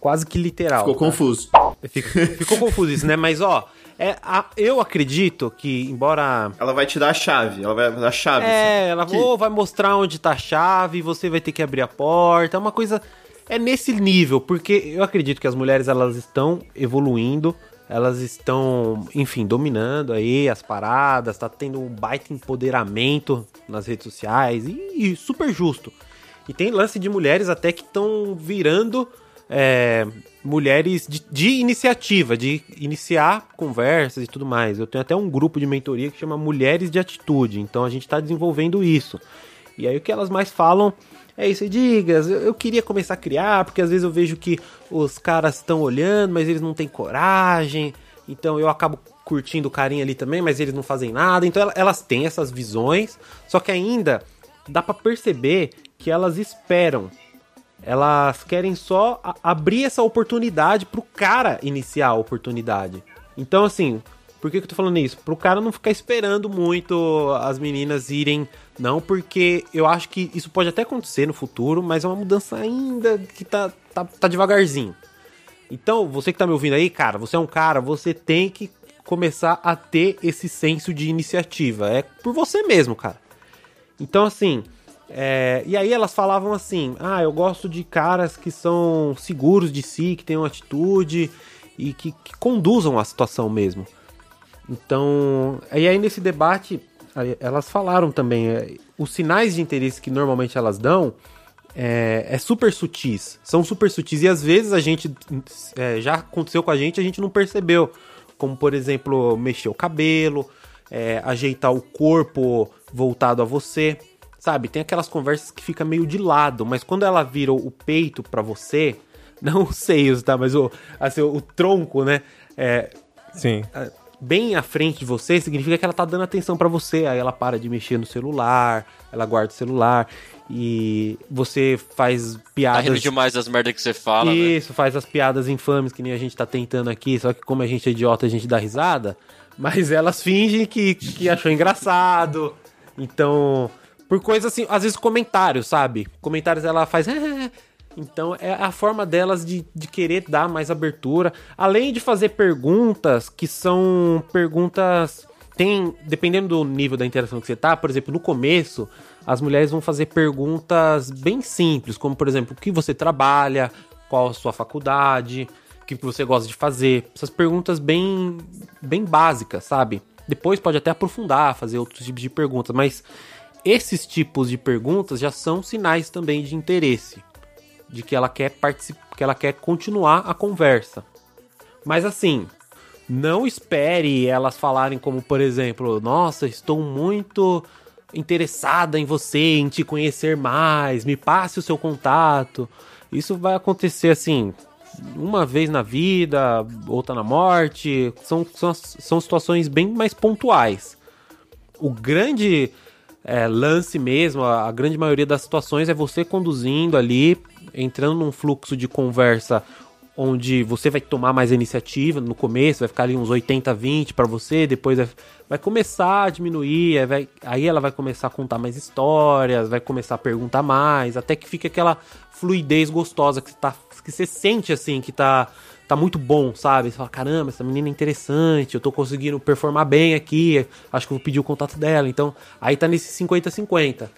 Quase que literal. Ficou tá? confuso. Ficou, ficou confuso isso, né? Mas, ó, é, a, eu acredito que, embora. Ela vai te dar a chave, ela vai dar a chave. É, assim. ela que... vai mostrar onde tá a chave, você vai ter que abrir a porta. É uma coisa. É nesse nível, porque eu acredito que as mulheres elas estão evoluindo elas estão, enfim, dominando aí as paradas, tá tendo um baita empoderamento nas redes sociais e, e super justo. E tem lance de mulheres até que estão virando é, mulheres de, de, iniciativa, de iniciar conversas e tudo mais. Eu tenho até um grupo de mentoria que chama Mulheres de Atitude, então a gente está desenvolvendo isso. E aí o que elas mais falam é isso, digas, eu, eu queria começar a criar, porque às vezes eu vejo que os caras estão olhando, mas eles não têm coragem, então eu acabo curtindo o carinha ali também, mas eles não fazem nada. Então elas têm essas visões, só que ainda dá para perceber que elas esperam. Elas querem só abrir essa oportunidade pro cara iniciar a oportunidade. Então, assim, por que, que eu tô falando isso? Pro cara não ficar esperando muito as meninas irem. Não, porque eu acho que isso pode até acontecer no futuro, mas é uma mudança ainda que tá, tá, tá devagarzinho. Então, você que tá me ouvindo aí, cara, você é um cara, você tem que começar a ter esse senso de iniciativa. É por você mesmo, cara. Então, assim. É, e aí elas falavam assim: ah, eu gosto de caras que são seguros de si, que tenham atitude e que, que conduzam a situação mesmo. Então, e aí nesse debate, elas falaram também: é, os sinais de interesse que normalmente elas dão é, é, super sutis, são super sutis e às vezes a gente é, já aconteceu com a gente, a gente não percebeu como por exemplo mexer o cabelo, é, ajeitar o corpo voltado a você, sabe? Tem aquelas conversas que fica meio de lado, mas quando ela vira o peito para você, [laughs] não os seios, tá? Mas o, assim, o tronco, né? É, Sim. Bem à frente de você significa que ela tá dando atenção para você. Aí ela para de mexer no celular, ela guarda o celular e você faz piadas. Tá rindo demais das merdas que você fala, né? Isso, né? faz as piadas infames que nem a gente tá tentando aqui, só que como a gente é idiota, a gente dá risada. Mas elas fingem que, que achou engraçado. Então, por coisas assim, às vezes comentários, sabe? Comentários ela faz. Então é a forma delas de, de querer dar mais abertura. Além de fazer perguntas que são perguntas. Tem, dependendo do nível da interação que você tá, por exemplo, no começo, as mulheres vão fazer perguntas bem simples, como por exemplo, o que você trabalha, qual a sua faculdade, o que você gosta de fazer. Essas perguntas bem, bem básicas, sabe? Depois pode até aprofundar, fazer outros tipos de perguntas, mas esses tipos de perguntas já são sinais também de interesse, de que ela quer participar, que ela quer continuar a conversa. Mas assim, não espere elas falarem como, por exemplo, nossa, estou muito interessada em você, em te conhecer mais, me passe o seu contato. Isso vai acontecer assim, uma vez na vida, outra na morte. São, são, são situações bem mais pontuais. O grande é, lance mesmo, a, a grande maioria das situações é você conduzindo ali, entrando num fluxo de conversa onde você vai tomar mais iniciativa no começo, vai ficar ali uns 80, 20 para você, depois vai, vai, começar a diminuir, vai, aí ela vai começar a contar mais histórias, vai começar a perguntar mais, até que fica aquela fluidez gostosa que tá, que você sente assim, que tá, tá muito bom, sabe? Você fala, caramba, essa menina é interessante, eu tô conseguindo performar bem aqui, acho que eu vou pedir o contato dela, então aí tá nesse 50-50.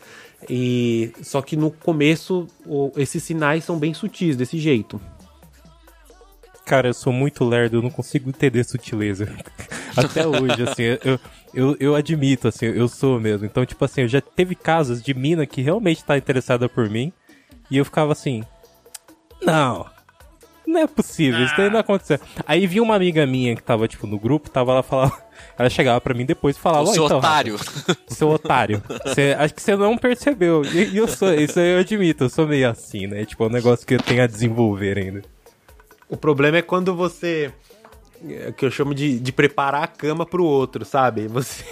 E só que no começo o, esses sinais são bem sutis desse jeito. Cara, eu sou muito lerdo, eu não consigo entender sutileza. [laughs] Até hoje, assim, eu, eu, eu admito, assim, eu sou mesmo. Então, tipo assim, eu já teve casos de mina que realmente tá interessada por mim, e eu ficava assim, não, não é possível, isso daí não aconteceu. Aí vi uma amiga minha que tava, tipo, no grupo, tava lá falando. [laughs] Ela chegava pra mim depois e falava: O seu então, otário. O seu otário. Você, acho que você não percebeu. E, e eu sou, isso eu admito, eu sou meio assim, né? Tipo, é um negócio que eu tenho a desenvolver ainda. O problema é quando você que eu chamo de, de preparar a cama pro outro, sabe? Você,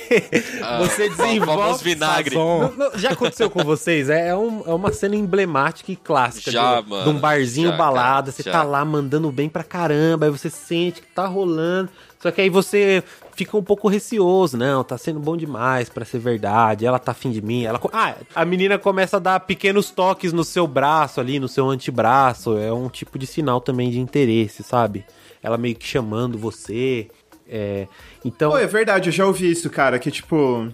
ah, você desenvolve. vinagre. Não, não, já aconteceu com vocês? É, é, um, é, uma cena emblemática e clássica. Já, de, mano. De um barzinho já, balada, cara, você já. tá lá mandando bem pra caramba, aí você sente que tá rolando. Só que aí você fica um pouco receoso, não, tá sendo bom demais para ser verdade, ela tá afim de mim. Ela, ah, a menina começa a dar pequenos toques no seu braço ali, no seu antebraço, é um tipo de sinal também de interesse, sabe? Ela meio que chamando você. É, então. Pô, é verdade, eu já ouvi isso, cara, que tipo.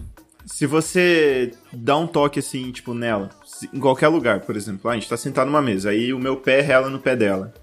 Se você dá um toque assim, tipo, nela, em qualquer lugar, por exemplo, ah, a gente tá sentado numa mesa, aí o meu pé rela no pé dela.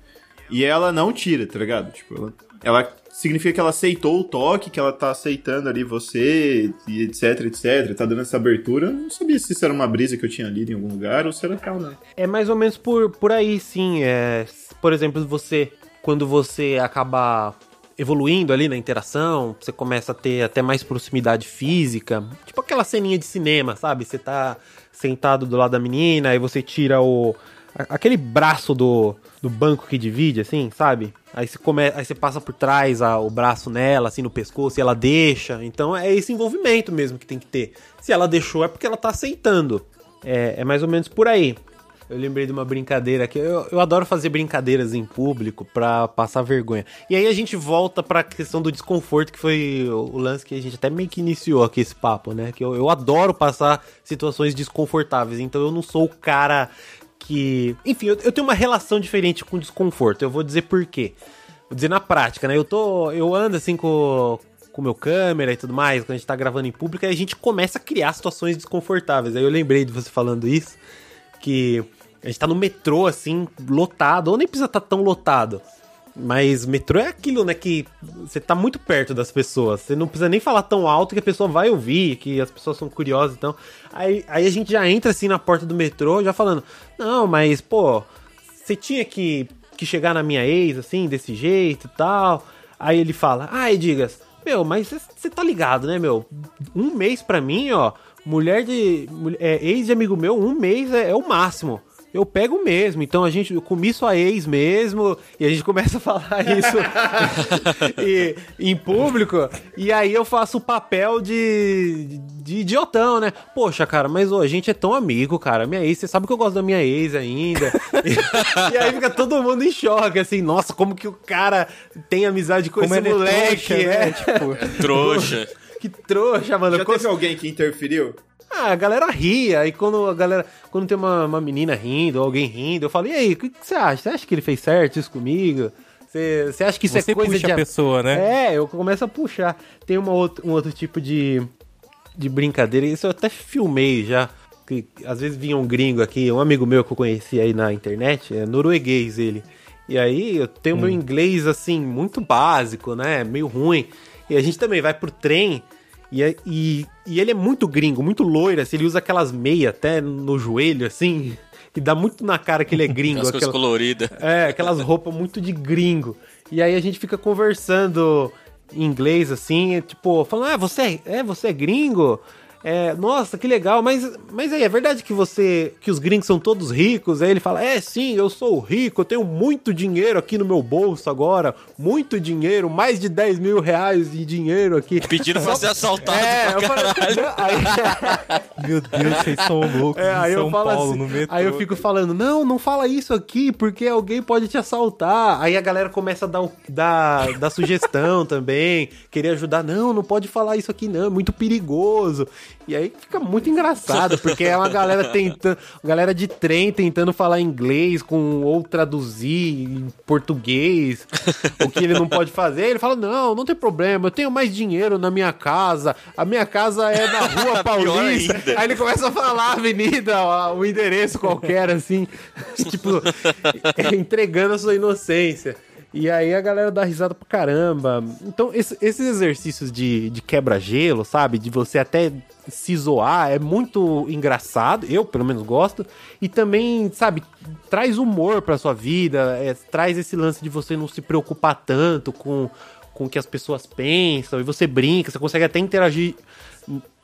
E ela não tira, tá ligado? Tipo, ela ela significa que ela aceitou o toque, que ela tá aceitando ali você, e etc, etc, tá dando essa abertura. Eu não sabia se isso era uma brisa que eu tinha lido em algum lugar ou se era né? É mais ou menos por, por aí, sim. É, por exemplo, você, quando você acaba evoluindo ali na interação, você começa a ter até mais proximidade física. Tipo aquela ceninha de cinema, sabe? Você tá sentado do lado da menina, aí você tira o. aquele braço do, do banco que divide, assim, sabe? Aí você, come, aí você passa por trás a, o braço nela, assim, no pescoço, e ela deixa. Então é esse envolvimento mesmo que tem que ter. Se ela deixou, é porque ela tá aceitando. É, é mais ou menos por aí. Eu lembrei de uma brincadeira aqui. Eu, eu adoro fazer brincadeiras em público pra passar vergonha. E aí a gente volta pra questão do desconforto, que foi o, lance que a gente até meio que iniciou aqui esse papo, né? Que eu, eu adoro passar situações desconfortáveis. Então eu não sou o cara que. Enfim, eu, eu tenho uma relação diferente com desconforto. Eu vou dizer por quê. Vou dizer na prática, né? Eu tô. Eu ando assim com com meu câmera e tudo mais, quando a gente tá gravando em público, a gente começa a criar situações desconfortáveis. Aí eu lembrei de você falando isso, que a gente tá no metrô, assim, lotado, ou nem precisa estar tá tão lotado. Mas metrô é aquilo, né? Que você tá muito perto das pessoas. Você não precisa nem falar tão alto que a pessoa vai ouvir, que as pessoas são curiosas. Então, aí, aí a gente já entra assim na porta do metrô, já falando: Não, mas, pô, você tinha que, que chegar na minha ex, assim, desse jeito e tal. Aí ele fala: Ah, Edigas, meu, mas você tá ligado, né, meu? Um mês pra mim, ó, mulher de. É, ex de amigo meu, um mês é, é o máximo eu pego mesmo. Então a gente, eu comi sua ex mesmo, e a gente começa a falar [laughs] isso e, em público, e aí eu faço o papel de, de idiotão, né? Poxa, cara, mas ô, a gente é tão amigo, cara. Minha ex, você sabe que eu gosto da minha ex ainda. e, [laughs] e, aí fica todo mundo em choque, assim, nossa, como que o cara tem amizade com como esse moleque, é, trouxa, é, né? tipo, é [laughs] trouxa. que trouxa, mano. Já teve alguém que interferiu? Ah, a galera ria, aí quando a galera. Quando tem uma, uma menina rindo, ou alguém rindo, eu falo, e aí, o que, que, você acha? Você acha que ele fez certo isso comigo? Você, você acha que isso é você é coisa puxa de. a pessoa, né? É, eu começo a puxar. Tem uma outro, um outro tipo de, de brincadeira, isso eu até filmei já. Que às vezes vinha um gringo aqui, um amigo meu que eu conheci aí na internet, é norueguês ele. E aí eu tenho hum. meu inglês assim, muito básico, né? Meio ruim. E a gente também vai pro trem. E, é, e, e ele é muito gringo, muito loiro, assim, ele usa aquelas meias até no joelho, assim, que [laughs] dá muito na cara que ele é gringo. As coisas coloridas. É, aquelas roupas muito de gringo. E aí a gente fica conversando em inglês, assim, tipo, falando, ah, você é, é, você é gringo? É, nossa, que legal, mas, mas aí, é verdade que você. que os gringos são todos ricos? Aí ele fala: É, sim, eu sou rico, eu tenho muito dinheiro aqui no meu bolso agora, muito dinheiro, mais de 10 mil reais de dinheiro aqui. Pedindo pra ser assaltado é, pra caralho. Falei, aí... [laughs] meu Deus, vocês são loucos. É, aí São eu falo Paulo, assim, no metrô. Aí eu fico falando: Não, não fala isso aqui, porque alguém pode te assaltar. Aí a galera começa a dar, dar, dar sugestão [laughs] também, querer ajudar. Não, não pode falar isso aqui, não, é muito perigoso. E aí fica muito engraçado, porque é uma galera tentando. Galera de trem tentando falar inglês com ou traduzir em português, o que ele não pode fazer. Ele fala: Não, não tem problema, eu tenho mais dinheiro na minha casa. A minha casa é na rua [laughs] Paulista. Aí ele começa a falar a avenida, o endereço qualquer, assim, [laughs] tipo, entregando a sua inocência. E aí a galera dá risada pra caramba. Então, esse, esses exercícios de, de quebra-gelo, sabe? De você até se zoar, é muito engraçado. Eu, pelo menos, gosto. E também, sabe, traz humor pra sua vida. É, traz esse lance de você não se preocupar tanto com, com o que as pessoas pensam. E você brinca, você consegue até interagir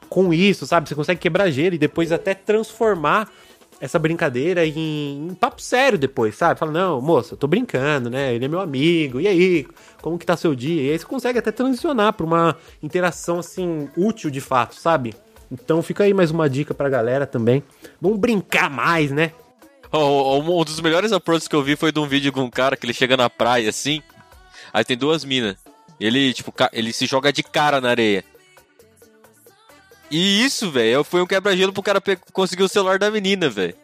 com isso, sabe? Você consegue quebrar gelo e depois até transformar essa brincadeira em, em, papo sério depois, sabe? Fala, não, moça, tô brincando, né? Ele é meu amigo, e aí? Como que tá seu dia? E aí você consegue até transicionar pra uma interação, assim, útil de fato, sabe? Então fica aí mais uma dica pra galera também. Vamos brincar mais, né? Um dos melhores approaches que eu vi foi de um vídeo com um cara que ele chega na praia, assim, aí tem duas minas. Ele, tipo, ele se joga de cara na areia. E isso, velho, foi um quebra-gelo pro cara conseguir o celular da menina, velho.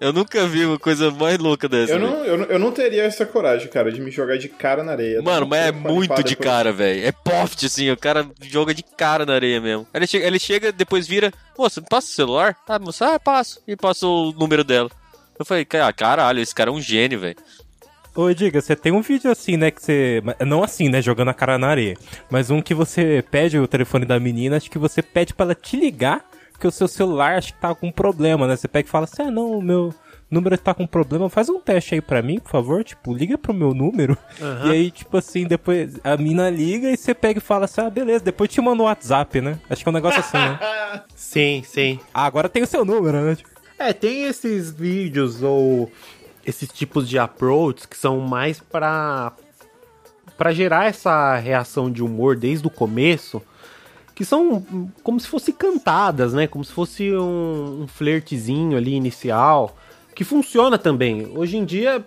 Eu nunca vi uma coisa mais louca dessa. Eu não, eu, não, eu não teria essa coragem, cara, de me jogar de cara na areia. Mano, mas é muito de cara, velho. É poft, assim, o cara joga de cara na areia mesmo. Ele chega, ele chega depois vira, moça, passa o celular? Ah, moça, ah, passo. E passa o número dela. Eu falei, caralho, esse cara é um gênio, velho. Ô, Diga, você tem um vídeo assim, né, que você... Não assim, né, jogando a cara na areia. Mas um que você pede o telefone da menina, acho que você pede pra ela te ligar, porque o seu celular acho que tá com problema, né? Você pega e fala assim, ah, não, o meu número tá com problema, faz um teste aí pra mim, por favor, tipo, liga pro meu número. Uhum. E aí, tipo assim, depois a mina liga e você pega e fala assim, ah, beleza, depois te manda o WhatsApp, né? Acho que é um negócio assim, né? [laughs] sim, sim. Ah, agora tem o seu número, né? É, tem esses vídeos ou esses tipos de approaches que são mais para para gerar essa reação de humor desde o começo, que são como se fossem cantadas, né? Como se fosse um, um flertezinho ali inicial, que funciona também. Hoje em dia,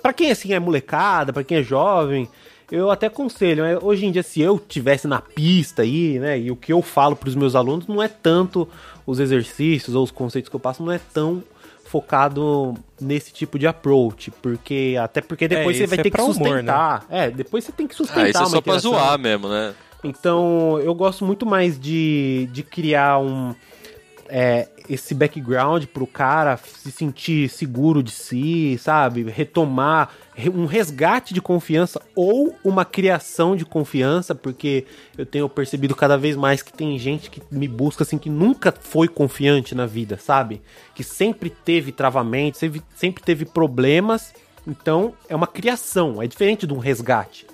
para quem assim é molecada, para quem é jovem, eu até aconselho. Né? Hoje em dia, se eu tivesse na pista aí, né, e o que eu falo para os meus alunos não é tanto os exercícios ou os conceitos que eu passo, não é tão focado nesse tipo de approach, porque até porque depois é, você vai é ter que sustentar. Humor, né? É, depois você tem que sustentar. Ah, isso é só pra zoar mesmo, né? Então, eu gosto muito mais de, de criar um é, esse background pro cara se sentir seguro de si, sabe? Retomar um resgate de confiança ou uma criação de confiança, porque eu tenho percebido cada vez mais que tem gente que me busca assim que nunca foi confiante na vida, sabe? Que sempre teve travamentos, sempre, sempre teve problemas. Então, é uma criação, é diferente de um resgate.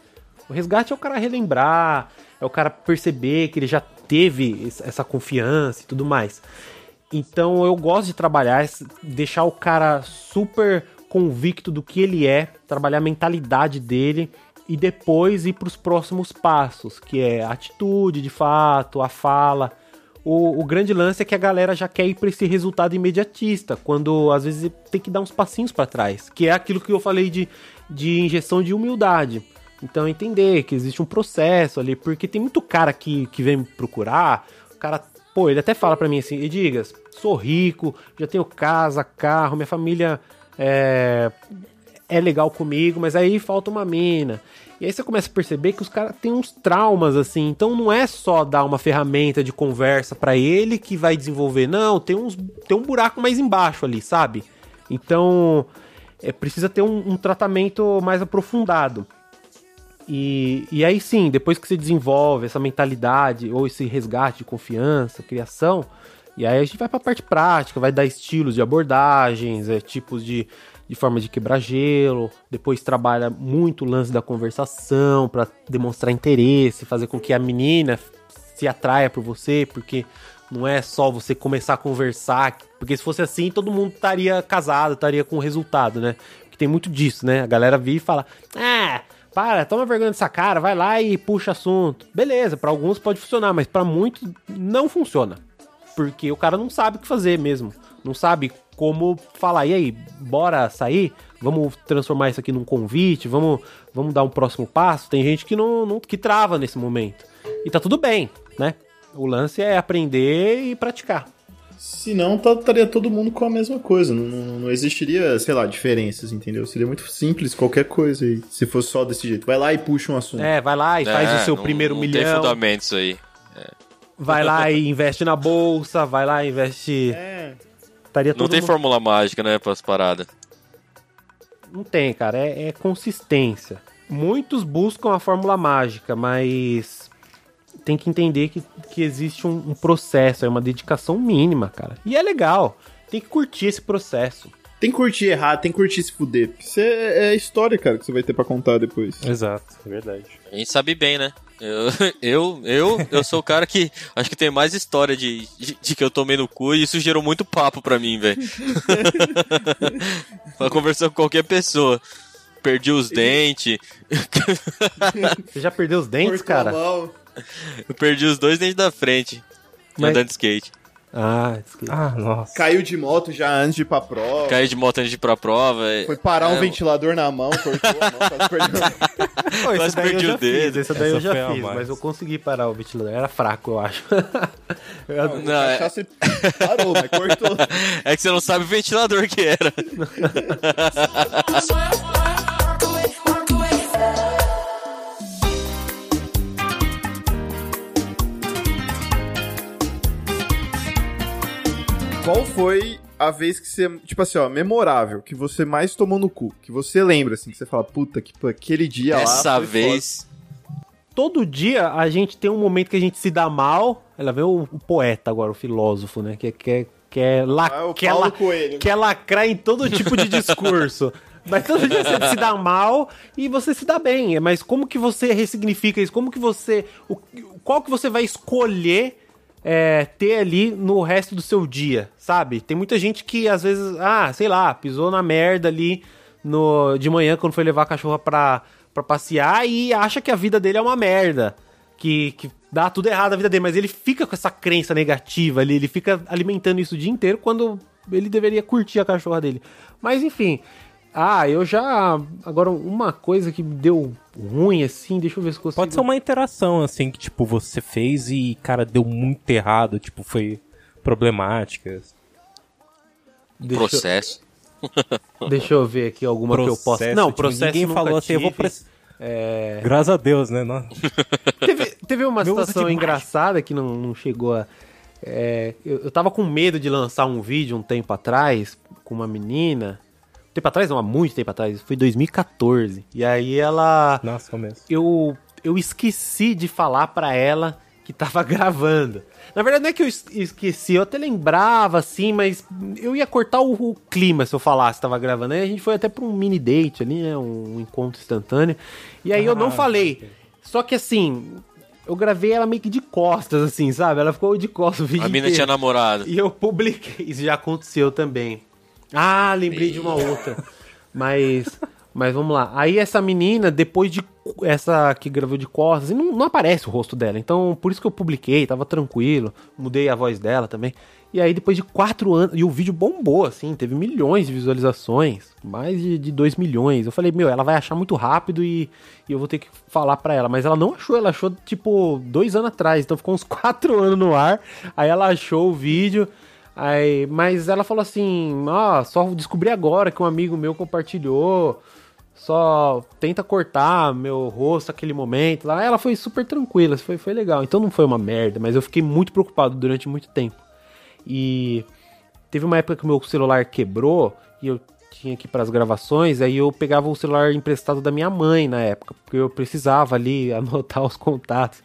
O resgate é o cara relembrar, é o cara perceber que ele já teve essa confiança e tudo mais. Então eu gosto de trabalhar, deixar o cara super convicto do que ele é, trabalhar a mentalidade dele e depois ir para os próximos passos, que é a atitude de fato, a fala. O, o, grande lance é que a galera já quer ir para esse resultado imediatista, quando às vezes tem que dar uns passinhos para trás, que é aquilo que eu falei de, de injeção de humildade. Então entender que existe um processo ali, porque tem muito cara que, que vem me procurar, o cara, pô, ele até fala para mim assim, Edigas, sou rico, já tenho casa, carro, minha família é, é legal comigo, mas aí falta uma mina. E aí você começa a perceber que os caras têm uns traumas assim, então não é só dar uma ferramenta de conversa para ele que vai desenvolver, não, tem uns tem um buraco mais embaixo ali, sabe? Então, é, precisa ter um, um tratamento mais aprofundado. E, e aí sim, depois que você desenvolve essa mentalidade ou esse resgate de confiança, criação, e aí a gente vai para a parte prática, vai dar estilos de abordagens, é, tipos de, de forma de quebrar gelo, depois trabalha muito o lance da conversação para demonstrar interesse, fazer com que a menina se atraia por você, porque não é só você começar a conversar, porque se fosse assim, todo mundo estaria casado, estaria com resultado, né? Porque tem muito disso, né? A galera vira e fala: "Ah, para, toma vergonha dessa cara, vai lá e puxa assunto. Beleza, para alguns pode funcionar, mas para muitos não funciona. Porque o cara não sabe o que fazer mesmo. Não sabe como falar, e aí, bora sair? Vamos transformar isso aqui num convite? Vamos, vamos dar um próximo passo? Tem gente que não, não que trava nesse momento. E tá tudo bem, né? O lance é aprender e praticar. Senão tá, estaria todo mundo com a mesma coisa. Não, não, não, existiria, sei lá, diferenças, entendeu? Seria muito simples qualquer coisa aí. Se fosse só desse jeito. Vai lá e puxa um assunto. É, vai lá e é, faz o seu não, primeiro não milhão. Tem fundamentos aí. É. Vai lá e investe na bolsa, vai lá e investe. É. Estaria não tem mundo... fórmula mágica, né, para as paradas. Não tem, cara. É, é consistência. Muitos buscam a fórmula mágica, mas tem que entender que, que existe um, um processo, é uma dedicação mínima, cara. E é legal. Tem que curtir esse processo. Tem que curtir errar, tem que curtir se fuder. Isso é, é história, cara, que você vai ter pra contar depois. Exato, é verdade. A gente sabe bem, né? Eu, eu, eu, eu sou o cara que acho que tem mais história de, de, de que eu tomei no cu e isso gerou muito papo pra mim, velho. [laughs] pra conversar com qualquer pessoa. Perdi os dentes. Você já perdeu os dentes, cara? Mal. Eu perdi os dois dentes da frente. Mas... Andando de skate. Ah, skate. ah, nossa. Caiu de moto já antes de ir pra prova. Caiu de moto antes de ir pra prova. Foi parar é, um ventilador na mão, cortou a mão, quase perdeu. [laughs] quase perdi o dedo. Esse daí Essa eu já fiz, mas eu consegui parar o ventilador. Era fraco, eu acho. [laughs] eu não, não é... você parou, mas cortou. [laughs] É que você não sabe o ventilador que era. Qual foi a vez que você, tipo assim, ó, memorável, que você mais tomou no cu, que você lembra, assim, que você fala, puta, que aquele dia lá. Essa vez. Todo dia a gente tem um momento que a gente se dá mal. Ela vê o, o poeta agora, o filósofo, né? Que quer, quer, la, Ah, o quer, Paulo la, Coelho. quer lacrar em todo tipo de discurso. [laughs] Mas todo dia você se dá mal e você se dá bem. Mas como que você ressignifica isso? Como que você. O, qual que você vai escolher é, ter ali no resto do seu dia, sabe? Tem muita gente que às vezes, ah, sei lá, pisou na merda ali no, de manhã quando foi levar a cachorra pra, pra passear e acha que a vida dele é uma merda. Que, que dá tudo errado na vida dele, mas ele fica com essa crença negativa ali, ele fica alimentando isso o dia inteiro quando ele deveria curtir a cachorra dele. Mas enfim. Ah, eu já. Agora, uma coisa que me deu ruim, assim, deixa eu ver se eu consigo. Pode ser uma interação, assim, que, tipo, você fez e, cara, deu muito errado, tipo, foi problemática. Um processo. [laughs] Deixa eu ver aqui alguma que eu possa. Processo, Não, tipo, processo ninguém nunca falou assim, eu vou pre- É, Graças a Deus, né? Não- [laughs] teve, teve uma Meu uso situação engraçada que não, não chegou a. é, eu, eu tava com medo de lançar um vídeo um tempo atrás com uma menina. Tempo atrás, não, há muito tempo atrás, foi 2014. E aí ela. Nossa, mesmo. eu, eu esqueci de falar pra ela que tava [laughs] gravando. Na verdade, não é que eu es- esqueci, eu até lembrava, assim, mas eu ia cortar o, o clima se eu falasse que tava gravando. Aí a gente foi até pra um mini date ali, né? Um encontro instantâneo. E aí eu não Ah, falei. Só que assim, eu gravei ela meio que de costas, assim, sabe? Ela ficou de costas o vídeo A mina inteiro. tinha namorado. E eu publiquei, isso já aconteceu também. Ah, lembrei de uma outra. Mas, mas vamos lá. Aí essa menina, depois de essa que gravou de costas, não, não aparece o rosto dela. Então, por isso que eu publiquei, tava tranquilo. Mudei a voz dela também. E aí, depois de quatro anos, e o vídeo bombou, assim, teve milhões de visualizações, mais de, de 2 milhões. Eu falei, meu, ela vai achar muito rápido e, e eu vou ter que falar pra ela. Mas ela não achou, ela achou, tipo, dois anos atrás. Então ficou uns [laughs] quatro anos no ar. Aí ela achou o vídeo. Aí, mas ela falou assim: ó, só descobri agora que um amigo meu compartilhou. Só tenta cortar meu rosto naquele momento lá. Ela foi super tranquila, foi, foi legal. Então não foi uma merda, mas eu fiquei muito preocupado durante muito tempo. E teve uma época que meu celular quebrou e eu tinha que ir para as gravações, aí eu pegava o celular emprestado da minha mãe na época, porque eu precisava ali [laughs] anotar os contatos.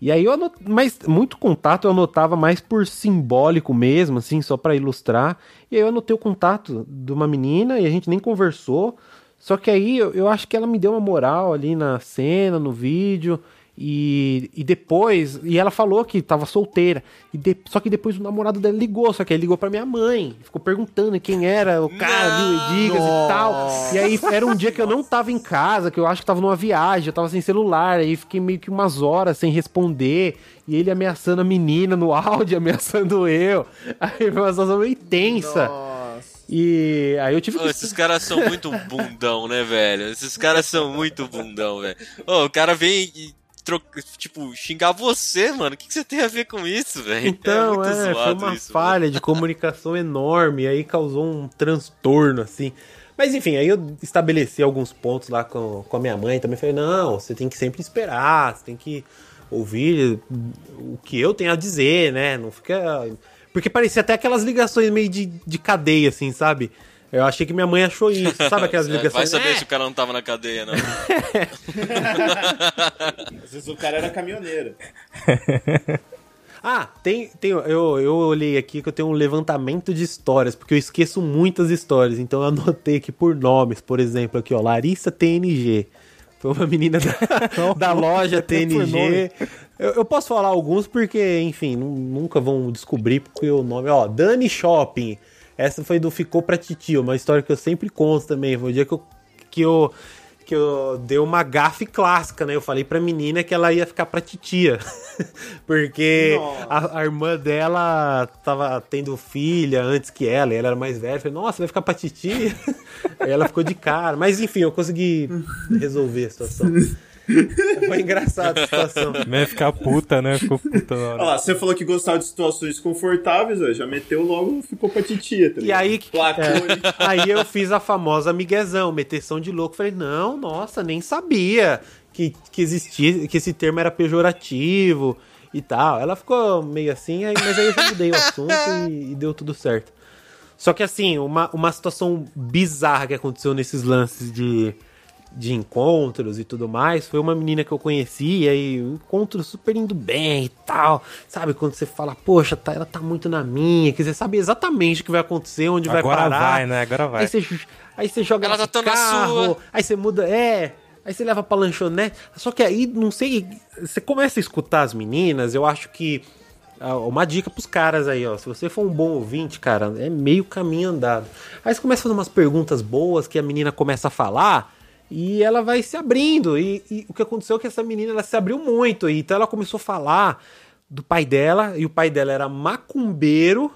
E aí eu anot... mas muito contato eu anotava mais por simbólico mesmo, assim, só para ilustrar. E aí eu anotei o contato de uma menina e a gente nem conversou. Só que aí eu, eu acho que ela me deu uma moral ali na cena, no vídeo. E, e depois, e ela falou que tava solteira. E de- só que depois o namorado dela ligou, só que ele ligou pra minha mãe. Ficou perguntando quem era o cara, viu, Edigas e tal. E aí era um dia que eu não tava em casa, que eu acho que tava numa viagem, eu tava sem celular. Aí fiquei meio que umas horas sem responder. E ele ameaçando a menina no áudio, [laughs] ameaçando eu. Aí foi uma situação meio tensa. E aí eu tive Ô, que. esses caras são muito bundão, né, velho? Esses caras são muito bundão, velho. Ô, o cara vem e tipo, xingar você, mano. O que, que você tem a ver com isso, velho? Então, muito é, foi uma isso, falha de comunicação enorme, e aí causou um transtorno, assim. Mas enfim, aí eu estabeleci alguns pontos lá com, com a minha mãe, também falei, não, você tem que sempre esperar, você tem que ouvir o que eu tenho a dizer, né? Não fica... Porque parecia até aquelas ligações meio de, de cadeia, assim, sabe? Eu achei que minha mãe achou isso, sabe aquelas [laughs] É, ligações... Vai saber É, se o cara não tava na cadeia, não. [laughs] Às vezes o cara era caminhoneiro. [laughs] Ah, tem, tem eu, eu olhei aqui que eu tenho um levantamento de histórias, porque eu esqueço muitas histórias, então eu anotei aqui por nomes, por exemplo, aqui ó, Larissa TNG. Foi uma menina da, da loja TNG. Eu, eu posso falar alguns porque, enfim, nu- nunca vão descobrir porque o nome, ó, Dani Shopping. Essa foi do Ficou Pra Titio, uma história que eu sempre conto também. Foi o dia que eu, que eu, que eu dei uma gafe clássica, né? Eu falei pra menina que ela ia ficar pra titia. [laughs] Porque a, a irmã dela tava tendo filha antes que ela, e ela era mais velha. Eu falei, nossa, vai ficar pra titia? [laughs] Aí ela ficou de cara. Mas enfim, eu consegui resolver a situação. [laughs] [laughs] Foi engraçada a situação. Vai [laughs] ficar puta, né? Ficou puta na Olha hora. lá, você falou que gostava de situações confortáveis, ó, já meteu logo, ficou pra titia, tá E aí, Placou é, [laughs] aí eu fiz a famosa miguezão, meteção de louco. Falei, não, nossa, nem sabia que, que existia, que esse termo era pejorativo e tal. Ela ficou meio assim, aí, mas aí eu já mudei o assunto e, e deu tudo certo. Só que assim, uma, uma situação bizarra que aconteceu nesses lances de, de encontros e tudo mais, foi uma menina que eu conhecia e um encontro super indo bem e tal. Sabe, quando você fala, poxa, tá, ela tá muito na minha, que você sabe exatamente o que vai acontecer, onde Agora vai parar. vai, né? Agora vai. Aí você, aí você joga Ela tá tão na carro, sua. aí você muda, é... Aí você leva pra lanchonete. Só que aí, não sei. Você começa a escutar as meninas, eu acho que. ah, Uma dica pros caras aí, ó. Se você for um bom ouvinte, cara, é meio caminho andado. Aí você começa a fazer umas perguntas boas que a menina começa a falar e ela vai se abrindo. E, e o que aconteceu é que essa menina ela se abriu muito. e Então ela começou a falar do pai dela, e o pai dela era macumbeiro.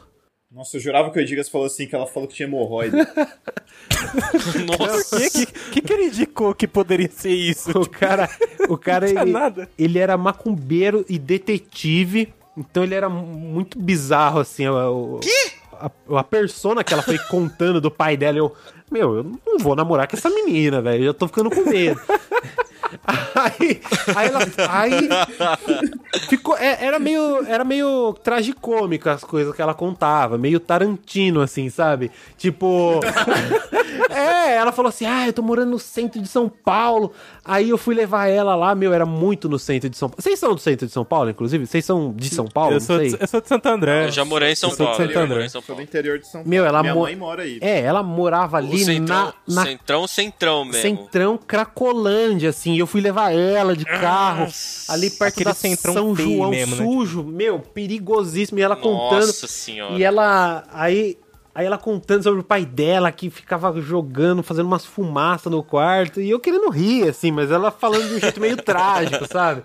Nossa, eu jurava que o Edigas falou assim, que ela falou que tinha hemorroida. [laughs] Nossa. O que, que, que que ele indicou que poderia ser isso? O cara, o cara ele, nada. ele era macumbeiro e detetive, então ele era muito bizarro assim. O, A, a persona que ela foi [laughs] contando do pai dela, eu, meu, eu não vou namorar com essa menina, velho, eu tô ficando com medo. [laughs] Aí, aí ela. Aí. Ficou, é- era meio. Era meio tragicômica as coisas que ela contava. Meio Tarantino, assim, sabe? Tipo. [laughs] é, ela falou assim: Ah, eu tô morando no centro de São Paulo. Aí eu fui levar ela lá, meu, era muito no centro de São Paulo. Vocês são do centro de São Paulo, inclusive? Vocês são de São Paulo? eu, sou não de, sei. eu sou de Santo André. Eu já morei em São Eu sou de Paulo. Santo eu já André. morei em São Sou do Paulo. interior de São Paulo. Meu, ela Minha mo- mãe mora aí. É, ela morava ali centrão, na, na centrão, centrão mesmo. Centrão Cracolândia, assim. Eu fui levar ela de carro ali perto Aquele da São João mesmo, né? sujo. Meu, perigosíssimo. E ela contando. Nossa senhora. E ela. Aí. Aí ela contando sobre o pai dela que ficava jogando, fazendo umas fumaças no quarto. E eu querendo rir, assim, mas ela falando de um jeito meio [laughs] trágico, sabe?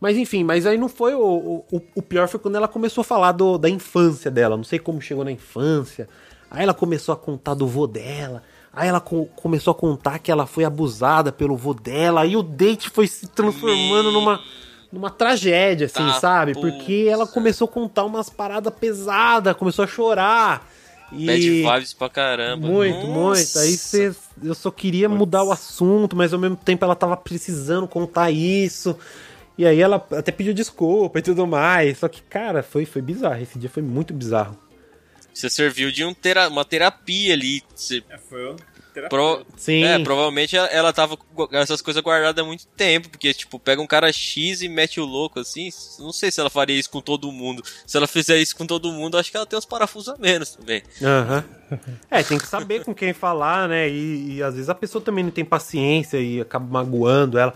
Mas enfim, mas aí não foi o, o, o pior foi quando ela começou a falar do, da infância dela. Não sei como chegou na infância. Aí ela começou a contar do vô dela. Aí ela co- começou a contar que ela foi abusada pelo vô dela. Aí o date foi se transformando Me- numa, numa tragédia, assim, Tá, sabe? Porque ela começou a contar umas paradas pesadas, começou a chorar. E... Bad vibes pra caramba. Muito, Nossa. muito. Aí cê, eu só queria mudar o assunto, mas ao mesmo tempo ela tava precisando contar isso. E aí ela até pediu desculpa e tudo mais. Só que, cara, foi, foi bizarro. Esse dia foi muito bizarro. Você serviu de um tera- uma terapia ali. Você É, foi eu. Pro- Sim. É, provavelmente ela, tava com essas coisas guardadas há muito tempo, porque, tipo, pega um cara X e mete o louco, assim, não sei se ela faria isso com todo mundo. Se ela fizer isso com todo mundo, acho que ela tem uns parafusos a menos também. Aham. [laughs] É, tem que saber com quem falar, né? E, e às vezes a pessoa também não tem paciência e acaba magoando ela.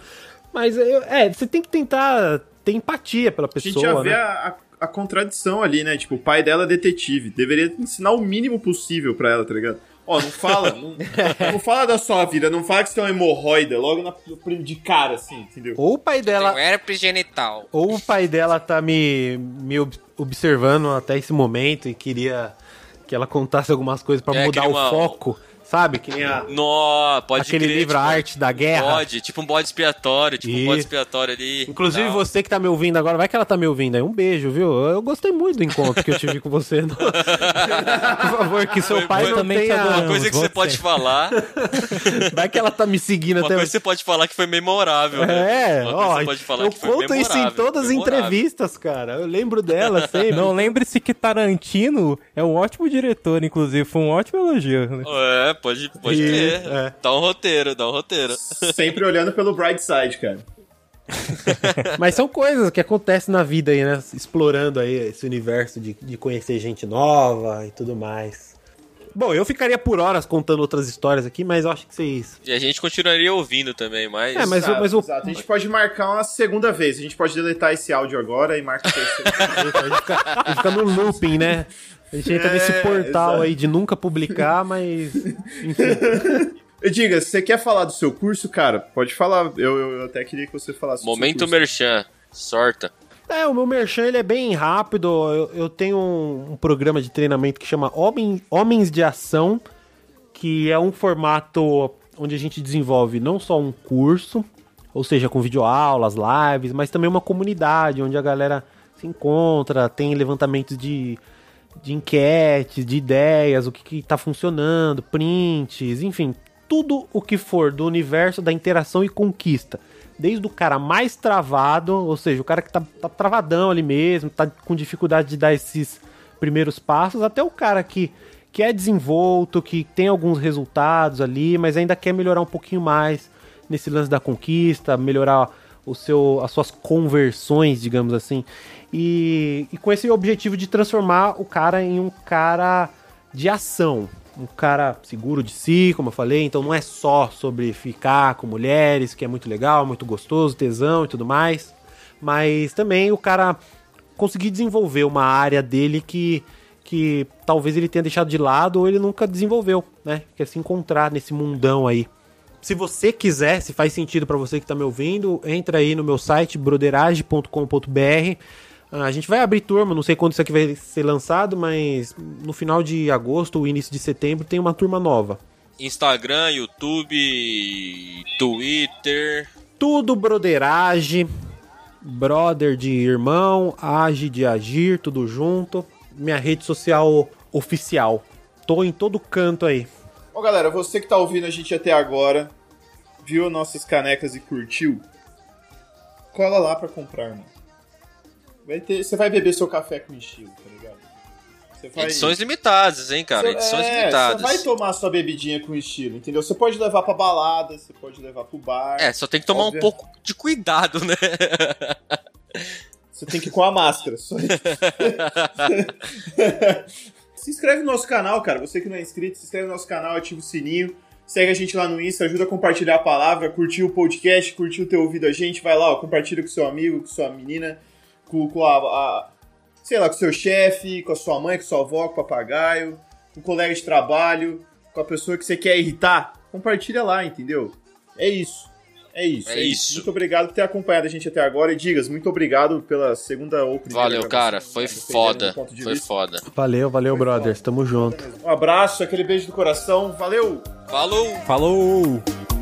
Mas é, você tem que tentar ter empatia pela A gente pessoa, já vê né? a, a, a contradição ali, né? Tipo, o pai dela é detetive. Deveria ensinar o mínimo possível pra ela, tá ligado? Ó, não fala, não, [laughs] não fala da sua vida, não fala que você tem uma hemorroida logo na, de cara, assim, entendeu? Ou o pai dela. herpes genital. Ou o pai dela tá me, me ob- observando até esse momento e queria que ela contasse algumas coisas pra É, mudar o uma- foco, sabe? Que nem a, Nó, pode aquele crer, livro tipo, Arte da Guerra. Bode, tipo um bode expiatório, tipo um bode expiatório ali. Inclusive Não. você que tá me ouvindo agora, vai que ela tá me ouvindo aí. Um beijo, viu? Eu gostei muito do encontro que eu tive com você. [laughs] Por favor, que seu Foi- pai foi não também te tenha... Uma coisa que você pode falar, [laughs] Vai que ela tá me seguindo uma até... coisa que você pode falar que foi memorável, né? É, uma coisa ó, que você pode falar eu que foi conto isso em todas as entrevistas, cara. Eu lembro dela [laughs] sempre. Não, lembre-se que Tarantino é um ótimo diretor, inclusive. Foi um ótimo elogio. né? É, pode, pode Isso, crer. é. Dá um roteiro, dá um roteiro. Sempre olhando pelo bright side, cara. [laughs] Mas são coisas que acontecem na vida aí, né? Explorando aí esse universo de, de conhecer gente nova e tudo mais. Bom, eu ficaria por horas contando outras histórias aqui, mas eu acho que vocês. E a gente continuaria ouvindo também, mas. É, mas, o, Exato, mas o, exato. A gente pode marcar uma segunda vez. A gente pode deletar esse áudio agora e marca a terceira. a gente fica, a gente fica no looping, né? A gente entra nesse É, portal exato. aí de nunca publicar, mas. Enfim. [laughs] E diga, se você quer falar do seu curso, cara, pode falar. Eu, eu até queria que você falasse do seu Momento curso. Merchan. Sorta. É, o meu merchan ele é bem rápido. Eu, eu tenho um, um programa de treinamento que chama Homem, Homens de Ação, que é um formato onde a gente desenvolve não só um curso, ou seja, com videoaulas, lives, mas também uma comunidade onde a galera se encontra, tem levantamentos de, de enquetes, de ideias, o que, que tá funcionando, prints, enfim, tudo o que for do universo da interação e conquista. Desde o cara mais travado, ou seja, o cara que tá, tá travadão ali mesmo, tá com dificuldade de dar esses primeiros passos, até o cara que, que é desenvolto, que tem alguns resultados ali, mas ainda quer melhorar um pouquinho mais nesse lance da conquista, melhorar o seu, as suas conversões, digamos assim, e, e com esse objetivo de transformar o cara em um cara de ação, um cara seguro de si, como eu falei, então não é só sobre ficar com mulheres, que é muito legal, muito gostoso, tesão e tudo mais, mas também o cara conseguir desenvolver uma área dele que que talvez ele tenha deixado de lado ou ele nunca desenvolveu, né? Que é se encontrar nesse mundão aí. Se você quiser, se faz sentido para você que está me ouvindo, entra aí no meu site broderage.com.br. Ah, a gente vai abrir turma, não sei quando isso aqui vai ser lançado, mas no final de agosto ou início de setembro tem uma turma nova. Instagram, YouTube, Twitter. Tudo broderage, brother de irmão, age de agir, tudo junto minha rede social oficial. Tô em todo canto aí. Bom, galera, você que tá ouvindo a gente até agora, viu nossas canecas e curtiu, cola lá pra comprar, mano. Vai ter, você vai beber seu café com estilo, tá ligado? Vai... Edições limitadas, hein, cara? Você, Edições é, limitadas. Você vai tomar sua bebidinha com estilo, entendeu? Você pode levar pra balada, você pode levar pro bar. É, só tem que tomar um pouco de cuidado, né? Você tem que ir com a máscara. Só [laughs] se inscreve no nosso canal, cara. Você que não é inscrito, se inscreve no nosso canal, ativa o sininho. Segue a gente lá no Insta, ajuda a compartilhar a palavra, curtir o podcast, curtir o ter ouvido a gente. Vai lá, ó, compartilha com seu amigo, com sua menina, com, com a, a, sei lá, com seu chefe, com a sua mãe, com sua avó, com o papagaio, com o colega de trabalho, com a pessoa que você quer irritar. Compartilha lá, entendeu? É isso. É isso. É, é isso. isso. Muito obrigado por ter acompanhado a gente até agora. E Digas, muito obrigado pela segunda ou primeira Valeu, cara. Foi foda. Foi foda. Valeu, valeu, Foi brothers. Foda. Tamo junto. Um abraço, aquele beijo do coração. Valeu! Falou! Falou!